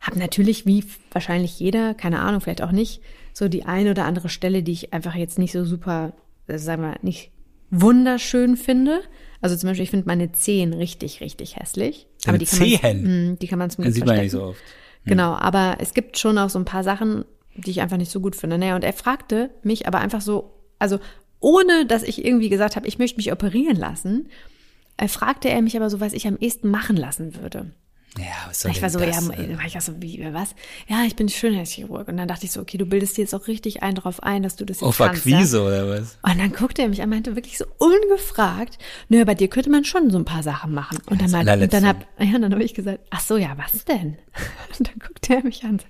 habe natürlich, wie wahrscheinlich jeder, keine Ahnung, vielleicht auch nicht, so die eine oder andere Stelle, die ich einfach jetzt nicht so super, also sagen wir, nicht wunderschön finde. Also zum Beispiel, ich finde meine Zehen richtig, richtig hässlich. Deine aber die kann Zehen? Man, hm, die kann man zumindest sieht man nicht so oft. Hm. Genau, aber es gibt schon auch so ein paar Sachen, die ich einfach nicht so gut finde. Naja, und er fragte mich aber einfach so, also ohne dass ich irgendwie gesagt habe, ich möchte mich operieren lassen, äh, fragte er mich aber so, was ich am ehesten machen lassen würde. Ja, was soll ich war so, das, ja, war ich auch so, wie, was? Ja, ich bin Schönheitschirurg. Und dann dachte ich so, okay, du bildest dir jetzt auch richtig ein drauf ein, dass du das jetzt Auf kannst. Akquise ja? oder was? Und dann guckte er mich an, meinte wirklich so ungefragt, nö, bei dir könnte man schon so ein paar Sachen machen. Und dann, meinte, und dann hab, ja, dann habe ich gesagt, ach so, ja, was denn? Und dann guckte er mich an.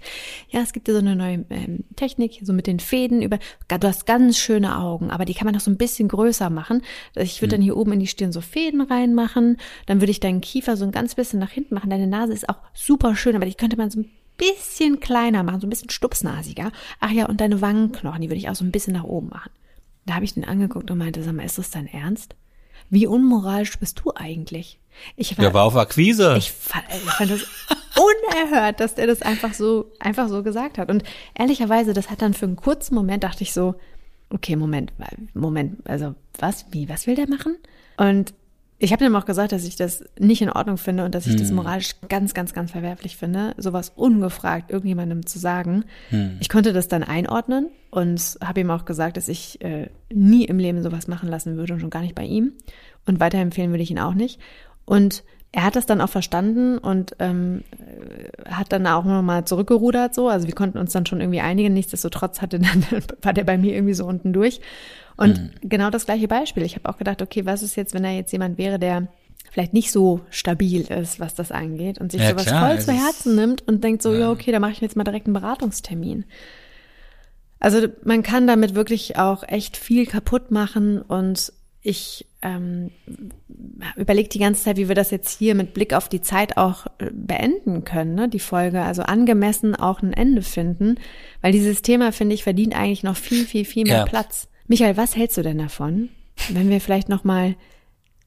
Ja, es gibt ja so eine neue ähm, Technik, so mit den Fäden über, du hast ganz schöne Augen, aber die kann man noch so ein bisschen größer machen. Ich würde hm. dann hier oben in die Stirn so Fäden reinmachen, dann würde ich deinen Kiefer so ein ganz bisschen nach hinten machen, deine Nase ist auch super schön, aber die könnte man so ein bisschen kleiner machen, so ein bisschen stupsnasiger. Ach ja, und deine Wangenknochen, die würde ich auch so ein bisschen nach oben machen. Da habe ich den angeguckt und meinte, sag mal, ist das dein Ernst? Wie unmoralisch bist du eigentlich? Ich war, der war auf Akquise. Ich fand, ich fand das unerhört, dass der das einfach so, einfach so gesagt hat. Und ehrlicherweise, das hat dann für einen kurzen Moment, dachte ich so, okay, Moment, Moment, also was, wie, was will der machen? Und ich habe ihm auch gesagt, dass ich das nicht in Ordnung finde und dass ich hm. das moralisch ganz, ganz, ganz verwerflich finde, sowas ungefragt irgendjemandem zu sagen. Hm. Ich konnte das dann einordnen und habe ihm auch gesagt, dass ich äh, nie im Leben sowas machen lassen würde und schon gar nicht bei ihm. Und weiterempfehlen würde ich ihn auch nicht. Und er hat das dann auch verstanden und ähm, hat dann auch nochmal zurückgerudert so. Also wir konnten uns dann schon irgendwie einigen. Nichtsdestotrotz hatte dann, war der bei mir irgendwie so unten durch. Und mhm. genau das gleiche Beispiel. Ich habe auch gedacht, okay, was ist jetzt, wenn er jetzt jemand wäre, der vielleicht nicht so stabil ist, was das angeht und sich ja, sowas klar, voll zu Herzen nimmt und denkt so, ja, ja okay, da mache ich jetzt mal direkt einen Beratungstermin. Also man kann damit wirklich auch echt viel kaputt machen und ich ähm, überlege die ganze Zeit, wie wir das jetzt hier mit Blick auf die Zeit auch äh, beenden können, ne, die Folge. Also angemessen auch ein Ende finden, weil dieses Thema, finde ich, verdient eigentlich noch viel, viel, viel mehr Ja. Platz. Michael, was hältst du denn davon, wenn wir vielleicht noch mal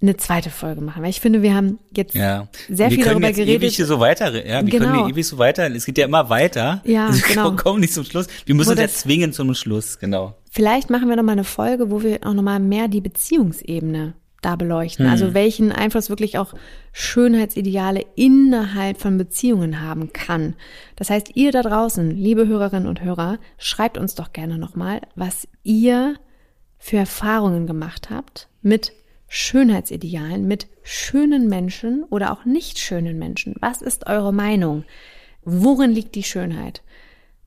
eine zweite Folge machen? Weil ich finde, wir haben jetzt Ja. sehr wir viel darüber jetzt geredet. ewig so weiter, ja, wir Genau. können ewig so weiter, es geht ja immer weiter. Ja, also wir genau. kommen nicht zum Schluss. Wir müssen uns ja zwingen zum Schluss, genau. Vielleicht machen wir noch mal eine Folge, wo wir auch noch mal mehr die Beziehungsebene da beleuchten. Hm. Also welchen Einfluss wirklich auch Schönheitsideale innerhalb von Beziehungen haben kann. Das heißt, ihr da draußen, liebe Hörerinnen und Hörer, schreibt uns doch gerne noch mal, was ihr für Erfahrungen gemacht habt mit Schönheitsidealen, mit schönen Menschen oder auch nicht schönen Menschen. Was ist eure Meinung? Worin liegt die Schönheit?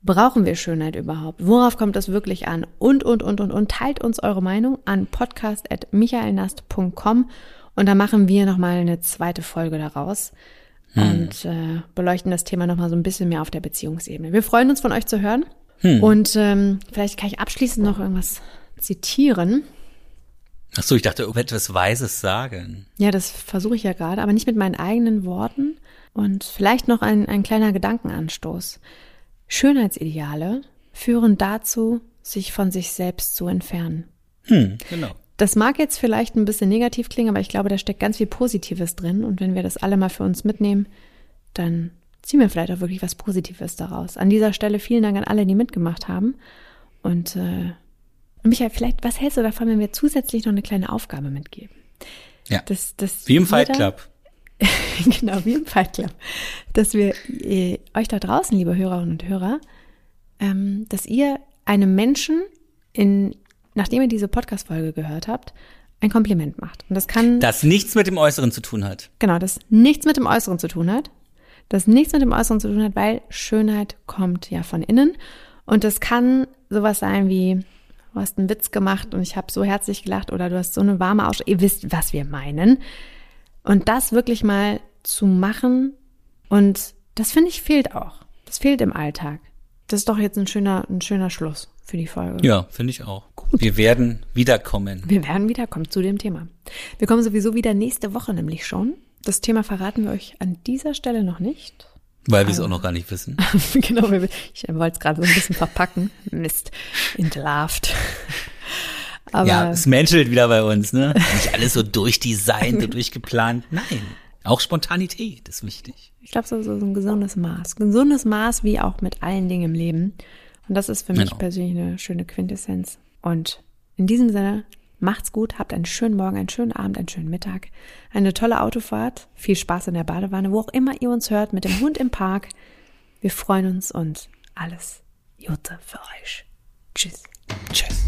Brauchen wir Schönheit überhaupt? Worauf kommt es wirklich an? Und, und, und, und, und. Teilt uns eure Meinung an podcast.michaelnast.com und dann machen wir nochmal eine zweite Folge daraus und äh, beleuchten das Thema nochmal so ein bisschen mehr auf der Beziehungsebene. Wir freuen uns von euch zu hören und ähm, vielleicht kann ich abschließend noch irgendwas zitieren. Ach so, ich dachte, irgendetwas Weises sagen. Ja, das versuche ich ja gerade, aber nicht mit meinen eigenen Worten. Und vielleicht noch ein, ein kleiner Gedankenanstoß. Schönheitsideale führen dazu, sich von sich selbst zu entfernen. Hm, genau. Das mag jetzt vielleicht ein bisschen negativ klingen, aber ich glaube, da steckt ganz viel Positives drin. Und wenn wir das alle mal für uns mitnehmen, dann ziehen wir vielleicht auch wirklich was Positives daraus. An dieser Stelle vielen Dank an alle, die mitgemacht haben. Und äh, Michael, vielleicht, was hältst du davon, wenn wir zusätzlich noch eine kleine Aufgabe mitgeben? Ja. Das, das Wie im Fight Club. genau, wie im Fight Club. Dass wir äh, euch da draußen, liebe Hörerinnen und Hörer, ähm, dass ihr einem Menschen, in, nachdem ihr diese Podcast-Folge gehört habt, ein Kompliment macht. Und das kann, Das nichts mit dem Äußeren zu tun hat. genau, das nichts mit dem Äußeren zu tun hat. Das nichts mit dem Äußeren zu tun hat, weil Schönheit kommt ja von innen. Und das kann sowas sein wie, du hast einen Witz gemacht und ich habe so herzlich gelacht oder du hast so eine warme Ausstrahlung. Ihr wisst, was wir meinen. Und das wirklich mal zu machen und das finde ich fehlt auch. Das fehlt im Alltag. Das ist doch jetzt ein schöner, ein schöner Schluss für die Folge. Ja, finde ich auch. Wir werden wiederkommen. Wir werden wiederkommen zu dem Thema. Wir kommen sowieso wieder nächste Woche nämlich schon. Das Thema verraten wir euch an dieser Stelle noch nicht. Weil wir es auch noch gar nicht wissen. genau, ich wollte es gerade so ein bisschen verpacken. Mist, entlarvt. Aber ja, es menschelt wieder bei uns, ne? Nicht alles so durchdesignt und durchgeplant. Nein. Auch Spontanität ist wichtig. ich glaube, so, so so ein gesundes Maß. Gesundes Maß wie auch mit allen Dingen im Leben. Und das ist für mich Genau. persönlich eine schöne Quintessenz. Und in diesem Sinne, macht's gut, habt einen schönen Morgen, einen schönen Abend, einen schönen Mittag, eine tolle Autofahrt, viel Spaß in der Badewanne, wo auch immer ihr uns hört, mit dem Hund im Park. Wir freuen uns und alles Gute für euch. Tschüss. Tschüss.